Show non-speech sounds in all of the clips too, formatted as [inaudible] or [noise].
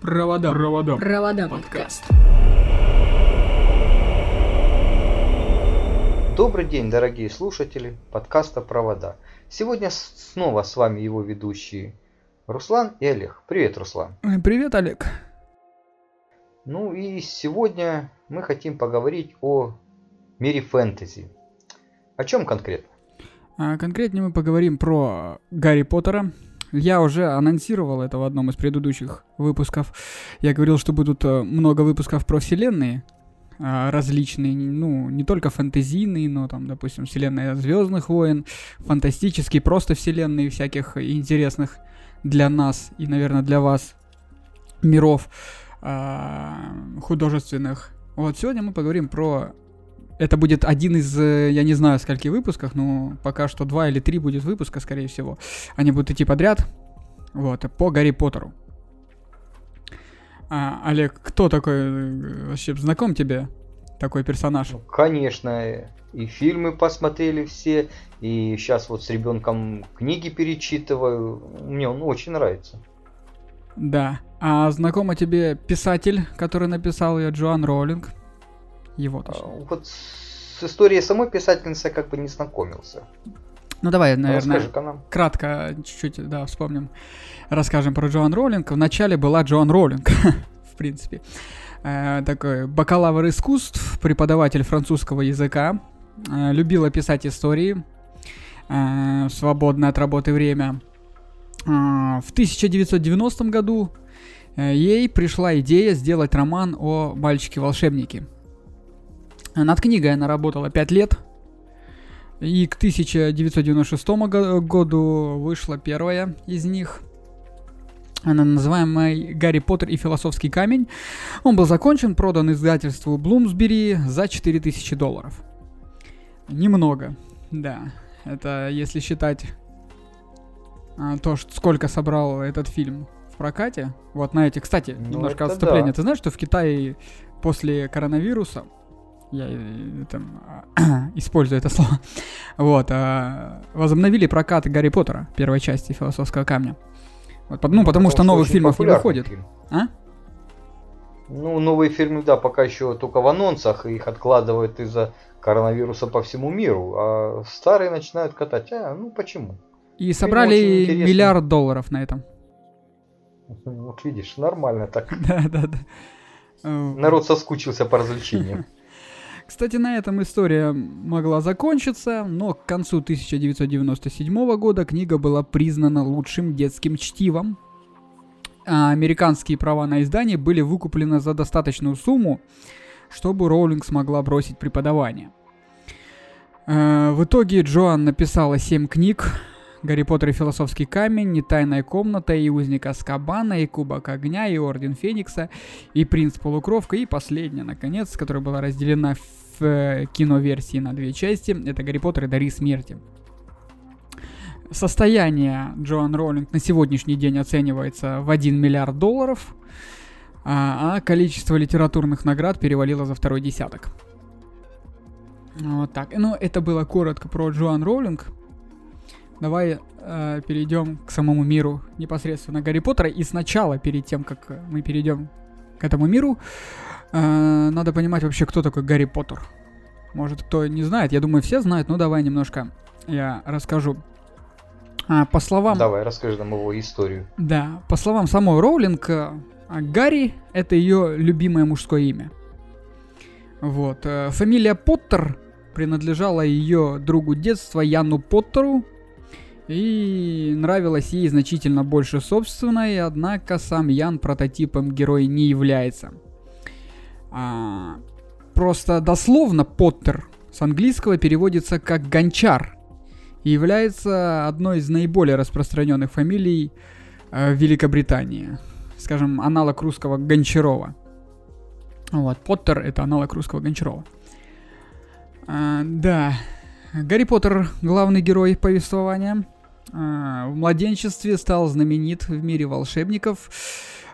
Провода. Провода. Провода подкаст. Добрый день, дорогие слушатели подкаста «Провода». Сегодня снова с вами его ведущие Руслан и Олег. Привет, Руслан. Привет, Олег. Ну и сегодня мы хотим поговорить о мире фэнтези. О чем конкретно? А конкретнее мы поговорим про Гарри Поттера. Я уже анонсировал это в одном из предыдущих выпусков. Я говорил, что будут э, много выпусков про вселенные а, различные, ну, не только фэнтезийные, но там, допустим, вселенная Звездных войн, фантастические, просто вселенные всяких интересных для нас и, наверное, для вас миров а, художественных. Вот сегодня мы поговорим про это будет один из, э, я не знаю, скольки выпусках, но пока что два или три будет выпуска, скорее всего. Они будут идти подряд. Вот, по Гарри Поттеру. А, Олег, кто такой э, вообще знаком тебе такой персонаж? Ну, конечно, и фильмы посмотрели все, и сейчас вот с ребенком книги перечитываю. Мне он очень нравится. Да. А знакомо тебе писатель, который написал ее, Джоан Роулинг? Его точнее. А, Вот с историей самой писательницы я как бы не знакомился. Ну давай, наверное, Расскажи-ка нам. кратко чуть-чуть, да, вспомним. Расскажем про Джоан Роулинг. Вначале была Джоан Роулинг, [laughs] в принципе. Э, такой бакалавр искусств, преподаватель французского языка. Э, любила писать истории э, в свободное от работы время. Э, в 1990 году э, ей пришла идея сделать роман о мальчике-волшебнике. Над книгой она работала 5 лет. И к 1996 го- году вышла первая из них. Она называемая «Гарри Поттер и философский камень». Он был закончен, продан издательству Блумсбери за 4000 долларов. Немного, да. Это если считать а, то, сколько собрал этот фильм в прокате. Вот на эти... Кстати, Ну, немножко отступление. да. Ты знаешь, что в Китае после коронавируса я э, там, [clears throat] использую это слово. Вот, а, возобновили прокат Гарри Поттера, первой части философского камня. Вот, под- ну, потому что новых фильмов не выходит. фильм. А? Ну, новые фильмы, да, пока еще только в анонсах, их откладывают из-за коронавируса по всему миру, а старые начинают катать. А, ну почему? И собрали очень интересный. миллиард долларов на этом. Вот видишь, нормально так. [laughs] Да, да, да. Народ соскучился по развлечениям. [laughs] Кстати, на этом история могла закончиться, но к концу 1997 года книга была признана лучшим детским чтивом. А американские права на издание были выкуплены за достаточную сумму, чтобы Роулинг смогла бросить преподавание. Э, В итоге Джоан написала 7 книг. Гарри Поттер и философский камень, и тайная комната, и узник Аскабана, и кубок огня, и орден Феникса, и принц полукровка, и последняя, наконец, которая была разделена в э, киноверсии на две части, это Гарри Поттер и Дары смерти. Состояние Джоан Роулинг на сегодняшний день оценивается в 1 миллиард долларов, а, а количество литературных наград перевалило за второй десяток. Вот так. Ну, это было коротко про Джоан Роулинг. Давай э, перейдем к самому миру непосредственно Гарри Поттера. И сначала, перед тем, как мы перейдем к этому миру, надо понимать вообще, кто такой Гарри Поттер. Может, кто не знает, я думаю, все знают, но давай немножко я расскажу. А, по словам... Давай, расскажи нам его историю. Да, по словам самой Роулинг, э, Гарри — это ее любимое мужское имя. Вот. э, Фамилия Поттер принадлежала ее другу детства Яну Поттеру, и нравилась ей значительно больше собственной, однако сам Ян прототипом героя не является. А, просто дословно Поттер с английского переводится как гончар и является одной из наиболее распространенных фамилий э, в Великобритании. Скажем, аналог русского Гончарова. Вот, Поттер это аналог русского Гончарова. А, да, Гарри Поттер главный герой повествования. А, в младенчестве стал знаменит в мире волшебников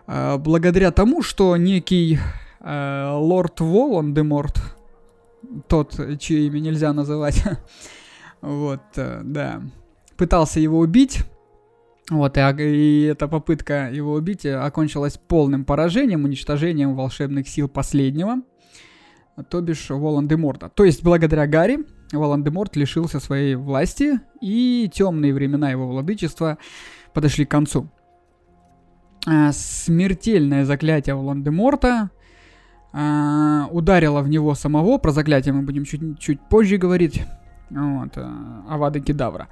благодаря тому, что некий а, лорд Волан-де-Морт, тот, чье имя нельзя называть, [laughs] вот, э, да, пытался его убить, Вот, и, и эта попытка его убить окончилась полным поражением, уничтожением волшебных сил последнего, то бишь Волан-де-Морта. То есть, благодаря Гарри, Волан-де-Морт лишился своей власти, и темные времена его владычества подошли к концу. Смертельное заклятие Волан-де-Морта а, ударило в него самого, про заклятие мы будем чуть, чуть позже говорить, вот, а, Авада Кедавра.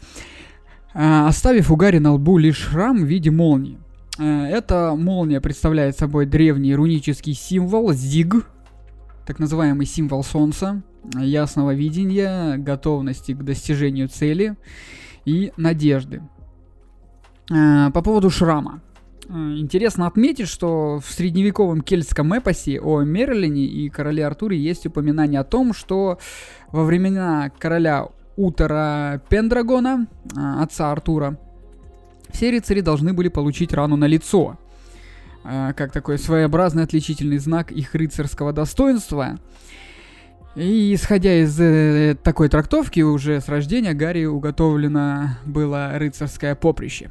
Э, оставив у Гарри на лбу лишь шрам в виде молнии. Э, эта молния представляет собой древний рунический символ Зиг, так называемый символ Солнца, ясного видения, готовности к достижению цели и надежды. Э, по поводу шрама. Интересно отметить, что в средневековом кельтском эпосе о Мерлине и короле Артуре есть упоминание о том, что во времена короля Утора Пендрагона, а, отца Артура, все рыцари должны были получить рану на лицо, а, как такой своеобразный отличительный знак их рыцарского достоинства. И исходя из э, такой трактовки, уже с рождения Гарри уготовлено было рыцарское поприще.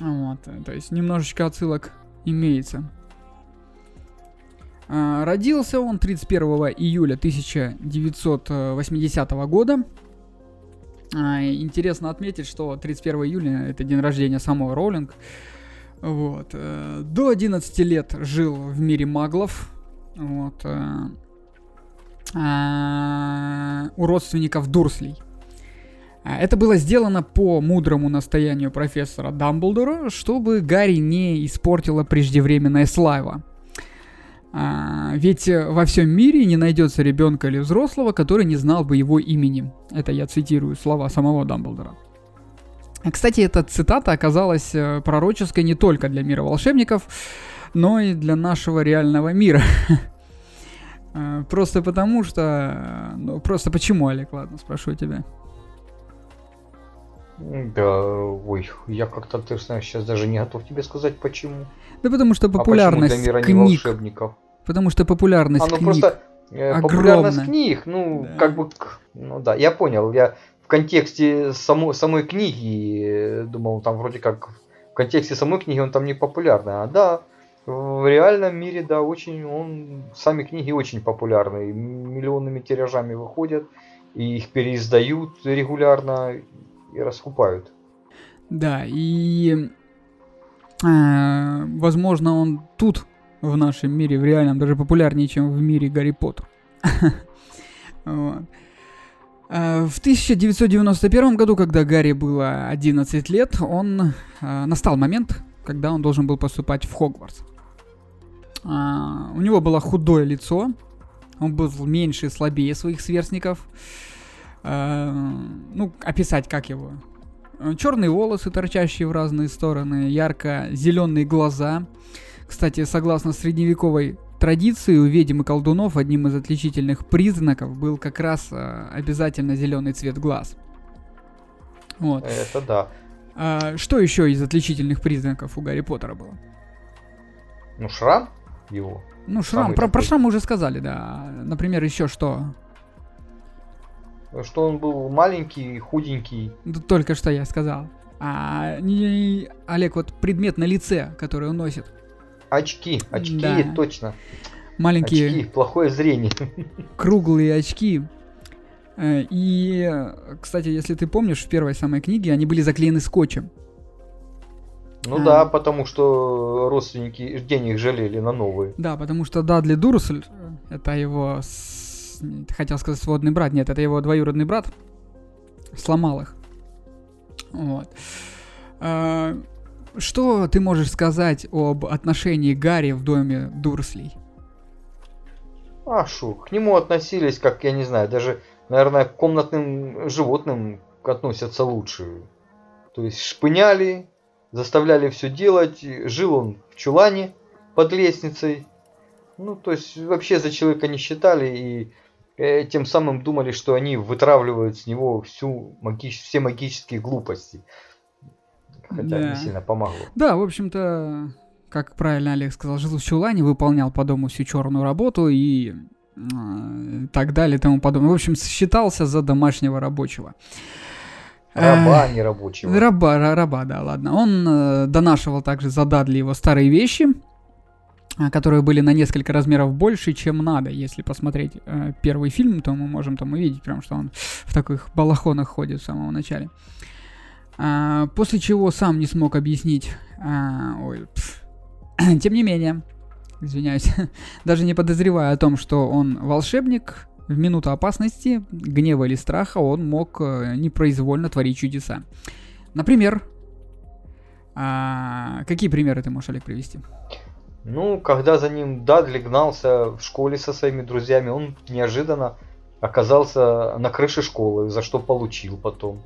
Вот, то есть немножечко отсылок имеется. А, родился он 31 июля 1980 года. А, интересно отметить, что 31 июля это день рождения самого Роулинг. Вот. Э, до 11 лет жил в мире маглов. Вот. Э, а, у родственников Дурслей. Это было сделано по мудрому настоянию профессора Дамблдора, чтобы Гарри не испортила преждевременная слава. А, ведь э, во всем мире не найдется ребенка или взрослого, который не знал бы его имени. Это я цитирую слова самого Дамблдора. Кстати, эта цитата оказалась э, пророческой не только для мира волшебников, но и для нашего реального мира. Э, [laughs] просто потому что... Ну, просто почему, Олег? Ладно, спрошу тебя. Да, ой, я как-то, ты знаешь, сейчас даже не готов тебе сказать, почему. Да потому что популярность а почему для мира книг... волшебников? Потому что популярность а, ну, книг просто, э, Популярность книг, ну, да. как бы, ну да, я понял, я в контексте само, самой книги э, думал, там вроде как в контексте самой книги он там не популярный, а да, в реальном мире, да, очень, он, сами книги очень популярны, миллионными тиражами выходят, и их переиздают регулярно и раскупают. Да, и э, возможно он тут в нашем мире, в реальном, даже популярнее, чем в мире Гарри Поттер. [laughs] Э, в 1991 году, когда Гарри было 11 лет, он э, настал момент, когда он должен был поступать в Хогвартс. Э, у него было худое лицо, он был меньше и слабее своих сверстников. Ну, описать как его. Черные волосы, торчащие в разные стороны, ярко-зеленые глаза, кстати, согласно средневековой традиции, у ведьм и колдунов одним из отличительных признаков был как раз э, обязательно зеленый цвет глаз. Вот. Это да. А, что еще из отличительных признаков у Гарри Поттера было? Ну, шрам его. Ну, шрам. Про, про шрам мы уже сказали, да. Например, еще что? Что он был маленький, худенький. Да, только что я сказал. А, не, Олег, вот предмет на лице, который он носит. Очки, очки, да. точно. Маленькие. Очки, плохое зрение. Круглые очки. Э, и, кстати, если ты помнишь, в первой самой книге они были заклеены скотчем. Ну а. да, потому что родственники денег жалели на новые. Да, потому что Дадли Дурсль, это его, хотел сказать, сводный брат, нет, это его двоюродный брат, сломал их. Вот. А, что ты можешь сказать об отношении Гарри в доме Дурслей? А, шу, к нему относились, как, я не знаю, даже, наверное, к комнатным животным относятся лучше. То есть шпыняли, заставляли все делать, жил он в чулане под лестницей. Ну, то есть вообще за человека не считали и тем самым думали, что они вытравливают с него всю маги... все магические глупости хотя да. не сильно помогло. Да, в общем-то, как правильно Олег сказал, жил в чулане, выполнял по дому всю черную работу и э, так далее и тому подобное. В общем, считался за домашнего рабочего. Раба не рабочего. Раба, раба, да, ладно. Он э, донашивал также за Дадли его старые вещи, а, которые были на несколько размеров больше, чем надо. Если посмотреть э, первый фильм, то мы можем там увидеть, прям, что он в таких балахонах ходит в самом начале. А, после чего сам не смог объяснить. А, ой. [clears throat] Тем не менее, извиняюсь, [laughs] даже не подозревая о том, что он волшебник, в минуту опасности, гнева или страха он мог э, непроизвольно творить чудеса. Например, а, какие примеры ты можешь, Олег, привести? Ну, когда за ним Дадли гнался в школе со своими друзьями, он неожиданно оказался на крыше школы, за что получил потом.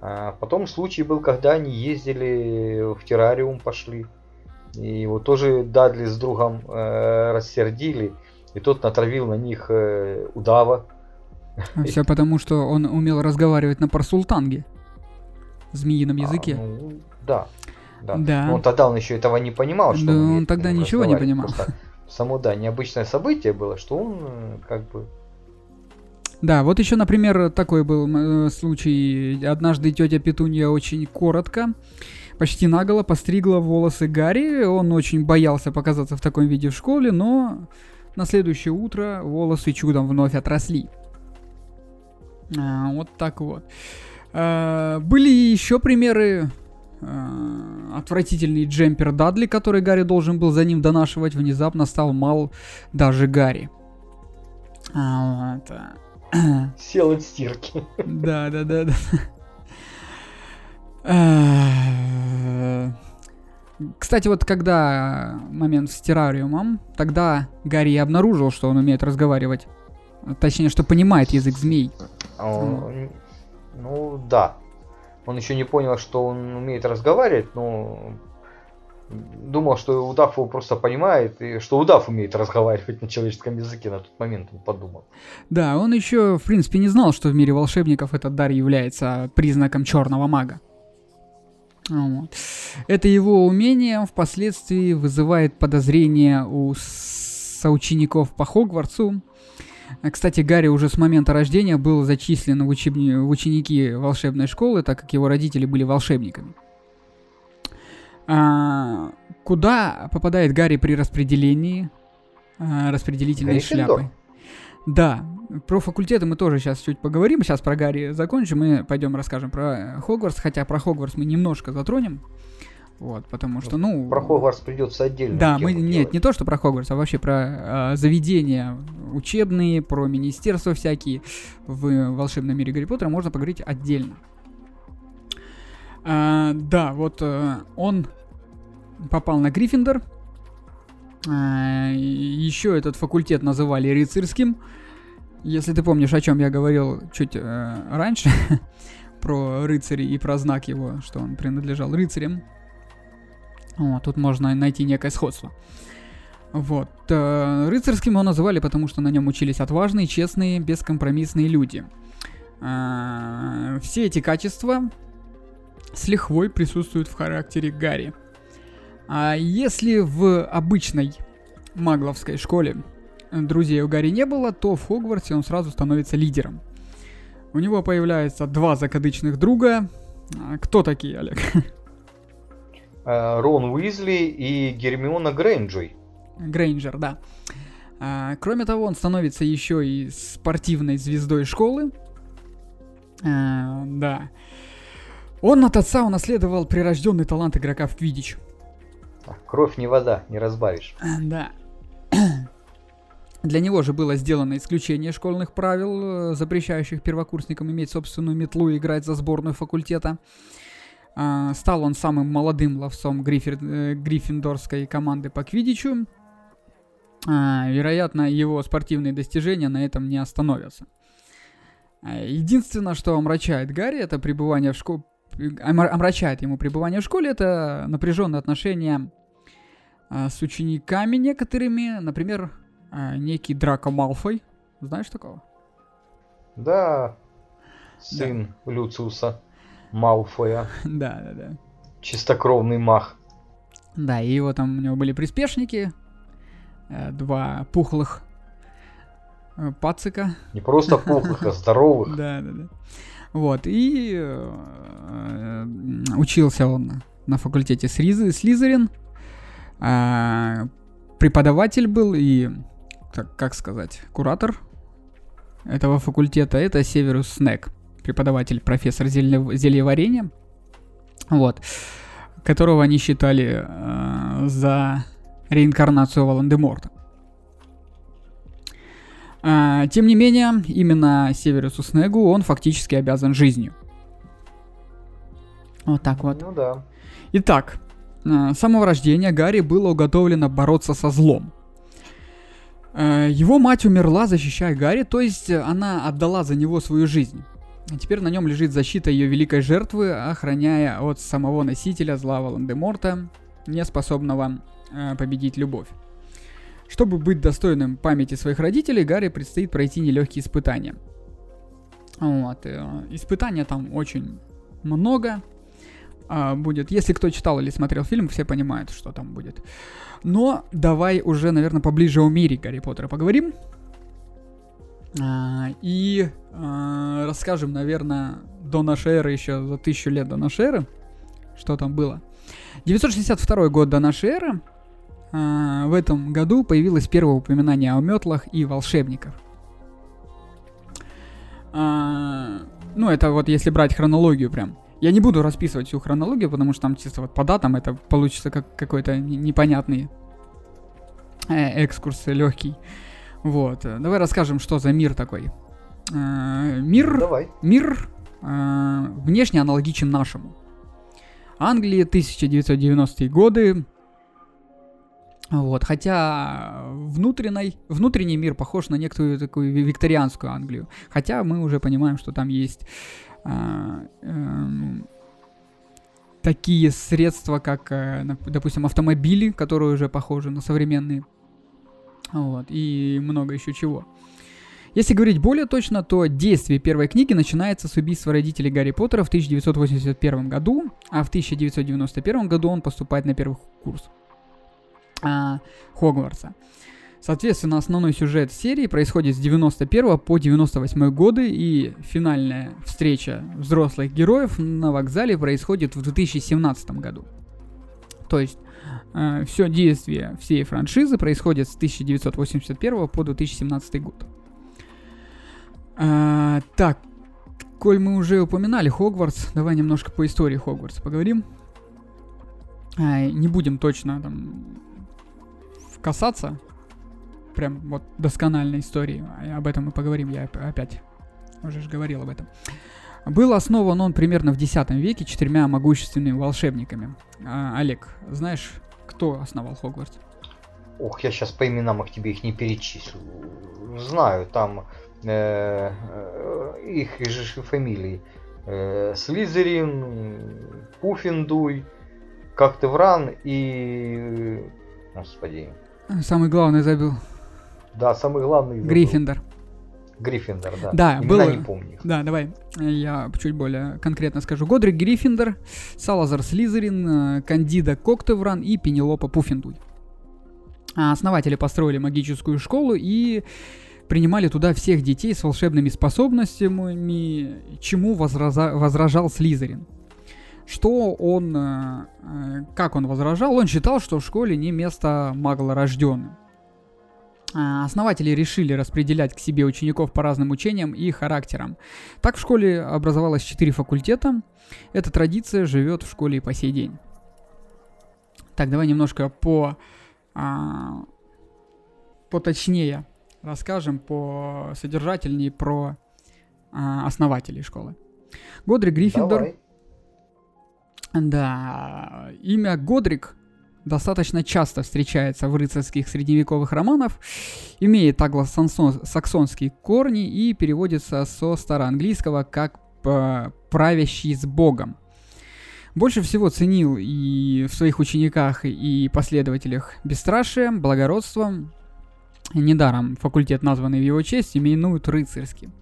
А потом случай был, когда они ездили в террариум, пошли. И его тоже Дадли с другом э, рассердили. И тот натравил на них э, удава. Все потому, что он умел разговаривать на парсултанге. Змеином а, языке. А, ну, да. Да. да. Но тогда он еще этого не понимал, что да, он, он тогда ничего не понимал. Просто само, да, необычное событие было, что он э, как бы да, вот еще, например, такой был э, случай. Однажды тетя Петунья очень коротко, почти наголо постригла волосы Гарри. Он очень боялся показаться в таком виде в школе, но на следующее утро волосы чудом вновь отросли. А, вот так вот. А, были еще примеры. А, отвратительный джемпер Дадли, который Гарри должен был за ним донашивать, внезапно стал мал даже Гарри. А, вот. [clears throat] Сел от стирки. Да, да, да, да. Кстати, вот когда момент с террариумом, тогда Гарри обнаружил, что он умеет разговаривать. Точнее, что понимает язык змей. Ну да. Он еще не понял, что он умеет разговаривать, но думал, что удав его просто понимает, и что удав умеет разговаривать на человеческом языке на тот момент, он подумал. Да, он еще, в принципе, не знал, что в мире волшебников этот дар является признаком черного мага. Вот. Это его умение впоследствии вызывает подозрения у соучеников по Хогвартсу. Кстати, Гарри уже с момента рождения был зачислен в, учебни... в ученики волшебной школы, так как его родители были волшебниками. А, куда попадает Гарри при распределении а, распределительной Гриффиндор. шляпы? Да, про факультеты мы тоже сейчас чуть поговорим. Сейчас про Гарри закончим и пойдем расскажем про Хогвартс. Хотя про Хогвартс мы немножко затронем. Вот, потому что, ну... Про Хогвартс придется отдельно. Да, мы... Делать. Нет, не то, что про Хогвартс, а вообще про э, заведения учебные, про министерства всякие в волшебном мире Гарри Поттера можно поговорить отдельно. А, да, вот а, он попал на Гриффиндор. А, еще этот факультет называли рыцарским. Если ты помнишь, о чем я говорил чуть а, раньше, [laughs] про рыцарей и про знак его, что он принадлежал рыцарям. Вот, тут можно найти некое сходство. Вот. Э, рыцарским его называли, потому что на нем учились отважные, честные, бескомпромиссные люди. Э, все эти качества с лихвой присутствуют в характере Гарри. А если в обычной магловской школе друзей у Гарри не было, то в Хогвартсе он сразу становится лидером. У него появляются два закадычных друга. Кто такие, Олег? [laughs] Э, Рон Уизли и Гермиона Грейнджой. Грейнджер, да. А, кроме того, он становится еще и спортивной звездой школы. А, да. Он от отца унаследовал прирожденный талант игрока в Квидич. Кровь не вода, не разбавишь. А, да. Для него же было сделано исключение школьных правил, э, запрещающих первокурсникам иметь собственную метлу и играть за сборную факультета. А, стал он самым молодым ловцом Гриффер, э, гриффиндорской команды по квидичу. А, вероятно, его спортивные достижения на этом не остановятся. Единственное, что омрачает Гарри, это пребывание в школе омрачает ему пребывание в школе, это напряженные отношения а, с учениками некоторыми, например, а, некий Драко Малфой. Знаешь такого? Да, сын да. Люциуса Малфоя. [laughs] Да, да, да. Чистокровный мах. Да, и его там у него были приспешники, э, два пухлых э, пацика. Не просто пухлых, а [laughs] здоровых. Да, да, да. Вот, и э, учился он на факультете Слизерин. Э, преподаватель был и, как сказать, куратор этого факультета. Это Северус Снег, преподаватель, профессор зелье, зельеварения. Вот. Которого они считали э, за реинкарнацию Волан-де-Морта. А, тем не менее, именно Северусу Снегу он фактически обязан жизнью. Вот так вот. Ну да. Итак, а, с самого рождения Гарри было уготовлено бороться со злом. А, его мать умерла, защищая Гарри, то есть она отдала за него свою жизнь. А теперь на нем лежит защита ее великой жертвы, охраняя от самого носителя зла Волан-де-Морта, не способного э, победить любовь. Чтобы быть достойным памяти своих родителей, Гарри предстоит пройти нелегкие испытания. Вот. Э, испытания там очень много а, будет. Если кто читал или смотрел фильм, все понимают, что там будет. Но давай уже, наверное, поближе о мире Гарри Поттера поговорим. А, и а, расскажем, наверное, до нашей эры, еще за тысячу лет до нашей эры, что там было. 962 год до нашей эры а, в этом году появилось первое упоминание о метлах и волшебниках. Ну, это вот если брать хронологию прям. Я не буду расписывать всю хронологию, потому что там чисто вот по датам это получится как какой-то непонятный э, экскурс легкий. Вот. Давай расскажем, что за мир такой. Э, мир, Давай. мир э, внешне аналогичен нашему. Англия, 1990-е годы, вот, хотя внутренний, внутренний мир похож на некоторую такую викторианскую Англию. Хотя мы уже понимаем, что там есть э, такие средства, как, э, допустим, автомобили, которые уже похожи на современные. Вот, и много еще чего. Если говорить более точно, то действие первой книги начинается с убийства родителей Гарри Поттера в 1981 году, а в 1991 году он поступает на первый курс а, Хогвартса. Соответственно, основной сюжет серии происходит с 91 по 98 годы, и финальная встреча взрослых героев на вокзале происходит в 2017 году. То есть все действие всей франшизы происходит с 1981 по 2017 год. А, так, коль мы уже упоминали Хогвартс, давай немножко по истории Хогвартса поговорим. А, не будем точно там касаться прям вот доскональной истории, об этом мы поговорим, я опять уже же говорил об этом. Был основан он примерно в X веке четырьмя могущественными волшебниками. А, Олег, знаешь, кто основал Хогвартс? Ох, я сейчас по именам их тебе их не перечислю. Знаю, там э, э, их же фамилии. Э, Слизерин, Пуффиндуй, Кактевран и... Господи, Самый главный забил. Да, самый главный. Забыл. Гриффиндор. Гриффиндор, да. Да, Имена было... не помню. Да, давай, я чуть более конкретно скажу. Годрик Гриффиндор, Салазар Слизерин, э, Кандида Коктевран и Пенелопа Пуффиндуй. А основатели построили магическую школу и принимали туда всех детей с волшебными способностями, чему возраза... возражал Слизерин что он, э, э, как он возражал, он считал, что в школе не место маглорожденным. А, основатели решили распределять к себе учеников по разным учениям и характерам. Так в школе образовалось четыре факультета. Эта традиция живет в школе и по сей день. Так, давай немножко по а, поточнее расскажем, по содержательнее про а, основателей школы. Годри Гриффиндор Давай. Да, имя Годрик достаточно часто встречается в рыцарских средневековых романах, имеет англосаксонские корни и переводится со староанглийского как «правящий с Богом». Больше всего ценил и в своих учениках и последователях бесстрашие, благородство. Недаром факультет, названный в его честь, именуют рыцарским.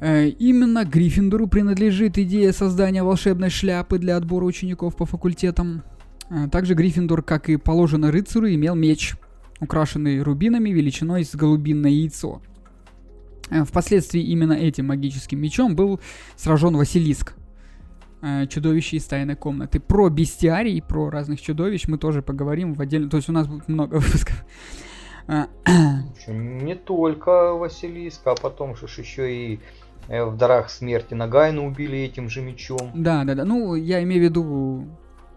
Э, именно Гриффиндору принадлежит идея создания волшебной шляпы для отбора учеников по факультетам. Э, также Гриффиндор, как и положено рыцарю, имел меч, украшенный рубинами величиной с голубиное яйцо. Э, Впоследствии именно этим магическим мечом был сражен Василиск, э, чудовище из тайной комнаты. Про бестиарий, про разных чудовищ мы тоже поговорим в отдельном... То есть у нас будет много [laughs] выпусков. Не только Василиска, а потом же ж еще и в дарах смерти Нагайна убили этим же мечом. Да, да, да. Ну, я имею в виду...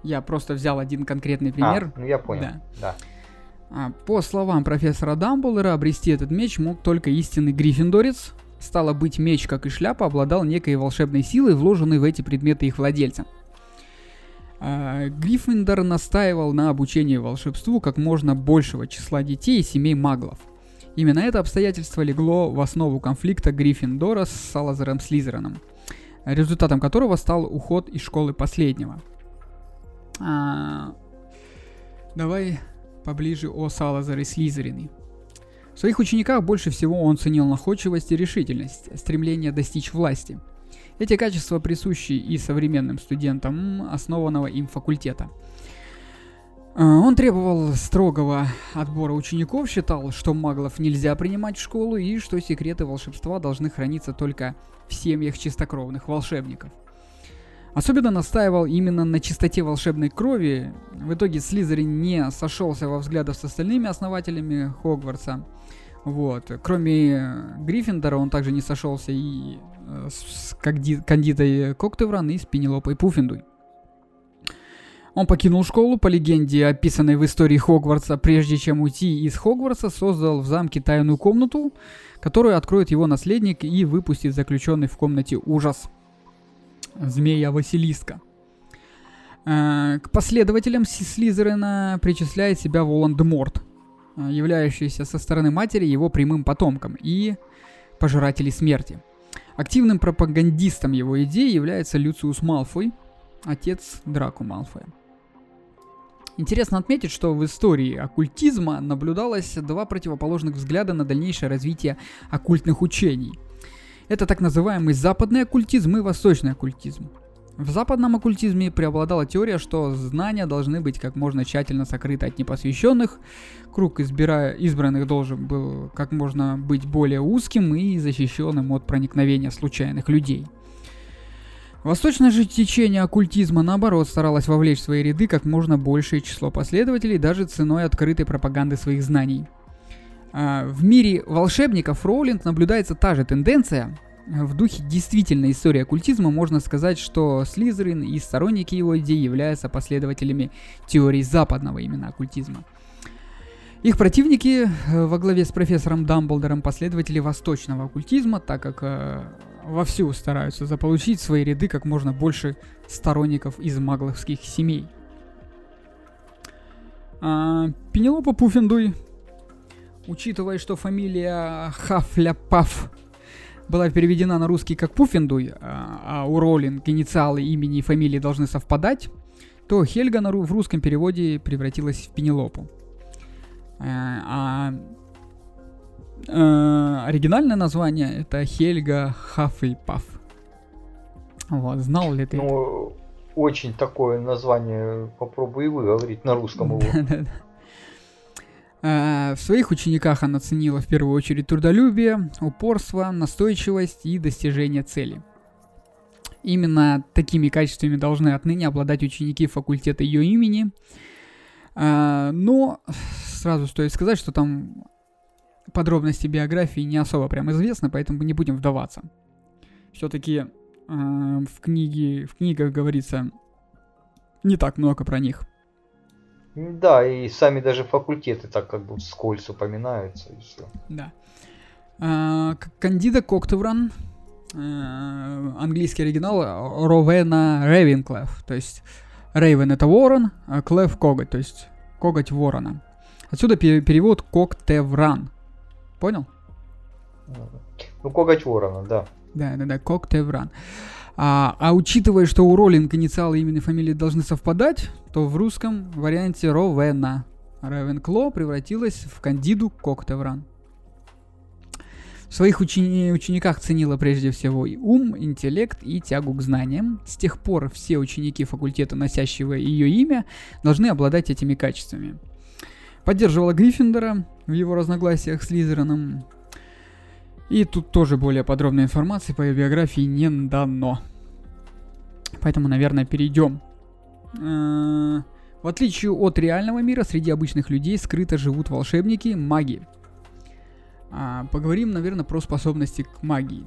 Я просто взял один конкретный пример. А, ну я понял. Да. Да. А, По словам профессора Дамблдора, обрести этот меч мог только истинный гриффиндорец. Стало быть, меч, как и шляпа, обладал некой волшебной силой, вложенной в эти предметы их владельца. А, Гриффиндор настаивал на обучении волшебству как можно большего числа детей и семей маглов. Именно это обстоятельство легло в основу конфликта Гриффиндора с Салазаром Слизераном, результатом которого стал уход из школы последнего. А, Давай поближе о Салазаре Слизерине. В своих учениках больше всего он ценил находчивость и решительность, стремление достичь власти. Эти качества присущи и современным студентам основанного им факультета. А, Он требовал строгого отбора учеников, считал, что маглов нельзя принимать в школу и что секреты волшебства должны храниться только в семьях чистокровных волшебников. Особенно настаивал именно на чистоте волшебной крови. В итоге Слизерин не сошелся во взглядах с остальными основателями Хогвартса. Вот. Кроме Гриффиндора он также не сошелся и э, с Кандидой Коктевран и с Пенелопой Пуффиндуй. Он покинул школу, по легенде, описанной в истории Хогвартса, прежде чем уйти из Хогвартса, создал в замке тайную комнату, которую откроет его наследник и выпустит заключенный в комнате ужас – змея Василиска. Э, К последователям Слизерина причисляет себя Волан-де-Морт, э, являющийся со стороны матери его прямым потомком и пожирателей смерти. Активным пропагандистом его идей является Люциус Малфой, отец Драку Малфоя. Интересно отметить, что в истории оккультизма наблюдалось два противоположных взгляда на дальнейшее развитие оккультных учений. Это так называемый западный оккультизм и восточный оккультизм. В западном оккультизме преобладала теория, что знания должны быть как можно тщательно сокрыты от непосвященных, круг избира- избранных должен был как можно быть более узким и защищенным от проникновения случайных людей. Восточное же течение оккультизма, наоборот, старалось вовлечь в свои ряды как можно большее число последователей, даже ценой открытой пропаганды своих знаний. А, В мире волшебников Роулинг наблюдается та же тенденция. В духе действительной истории оккультизма можно сказать, что Слизерин и сторонники его идей являются последователями теории западного именно оккультизма. Их противники э, во главе с профессором Дамблдором последователи восточного оккультизма, так как э, вовсю стараются заполучить в свои ряды как можно больше сторонников из магловских семей. А, Пенелопа Пуффиндуй, учитывая, что фамилия Хафляпаф была переведена на русский как Пуффиндуй, а, а у Роллинг инициалы имени и фамилии должны совпадать, то Хельга в русском переводе превратилась в Пенелопу. Э, А э, оригинальное название это Хельга Хафельпаф. Вот, знал ли ты? это? Ну, очень такое название, попробуй выговорить на русском его. [laughs] А, В своих учениках она ценила в первую очередь трудолюбие, упорство, настойчивость и достижение цели. Именно такими качествами должны отныне обладать ученики факультета ее имени. А, Но сразу стоит сказать, что там подробности биографии не особо прям известны, поэтому не будем вдаваться. Все-таки в книге, в книгах говорится не так много про них. Да, и сами даже факультеты так как бы вскользь упоминаются и все. Да. А, Кандида Коктевран, э, английский оригинал, э, Ровена Рейвенклеф, то есть Рейвен это ворон, а Клеф коготь, то есть коготь ворона. Отсюда пе- перевод Коктевран. Понял? Ну, коготь ворона, да. Да, да, да, Коктевран. А, а учитывая, что у Роллинг инициалы имени и фамилии должны совпадать, то в русском варианте Ровена Ревенкло превратилась в Кандиду Коктевран. В своих учени- учениках ценила прежде всего и ум, интеллект и тягу к знаниям. С тех пор все ученики факультета, носящего ее имя, должны обладать этими качествами. Поддерживала Гриффиндора в его разногласиях с Лизераном. И тут тоже более подробной информации по ее биографии не дано. Поэтому, наверное, перейдем. Э, в отличие от реального мира, среди обычных людей скрыто живут волшебники, маги. А, поговорим, наверное, про способности к магии.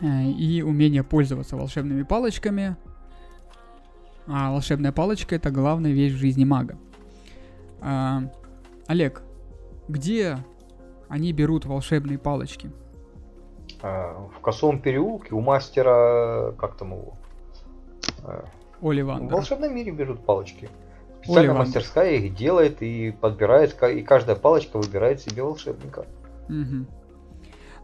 Э, и умение пользоваться волшебными палочками. А волшебная палочка это главная вещь в жизни мага. А, Олег, где они берут волшебные палочки? А, в косом переулке у мастера, как там его? А, Оливандера. В волшебном мире берут палочки. Специальная Оливандер. мастерская их делает и подбирает, и каждая палочка выбирает себе волшебника. Угу.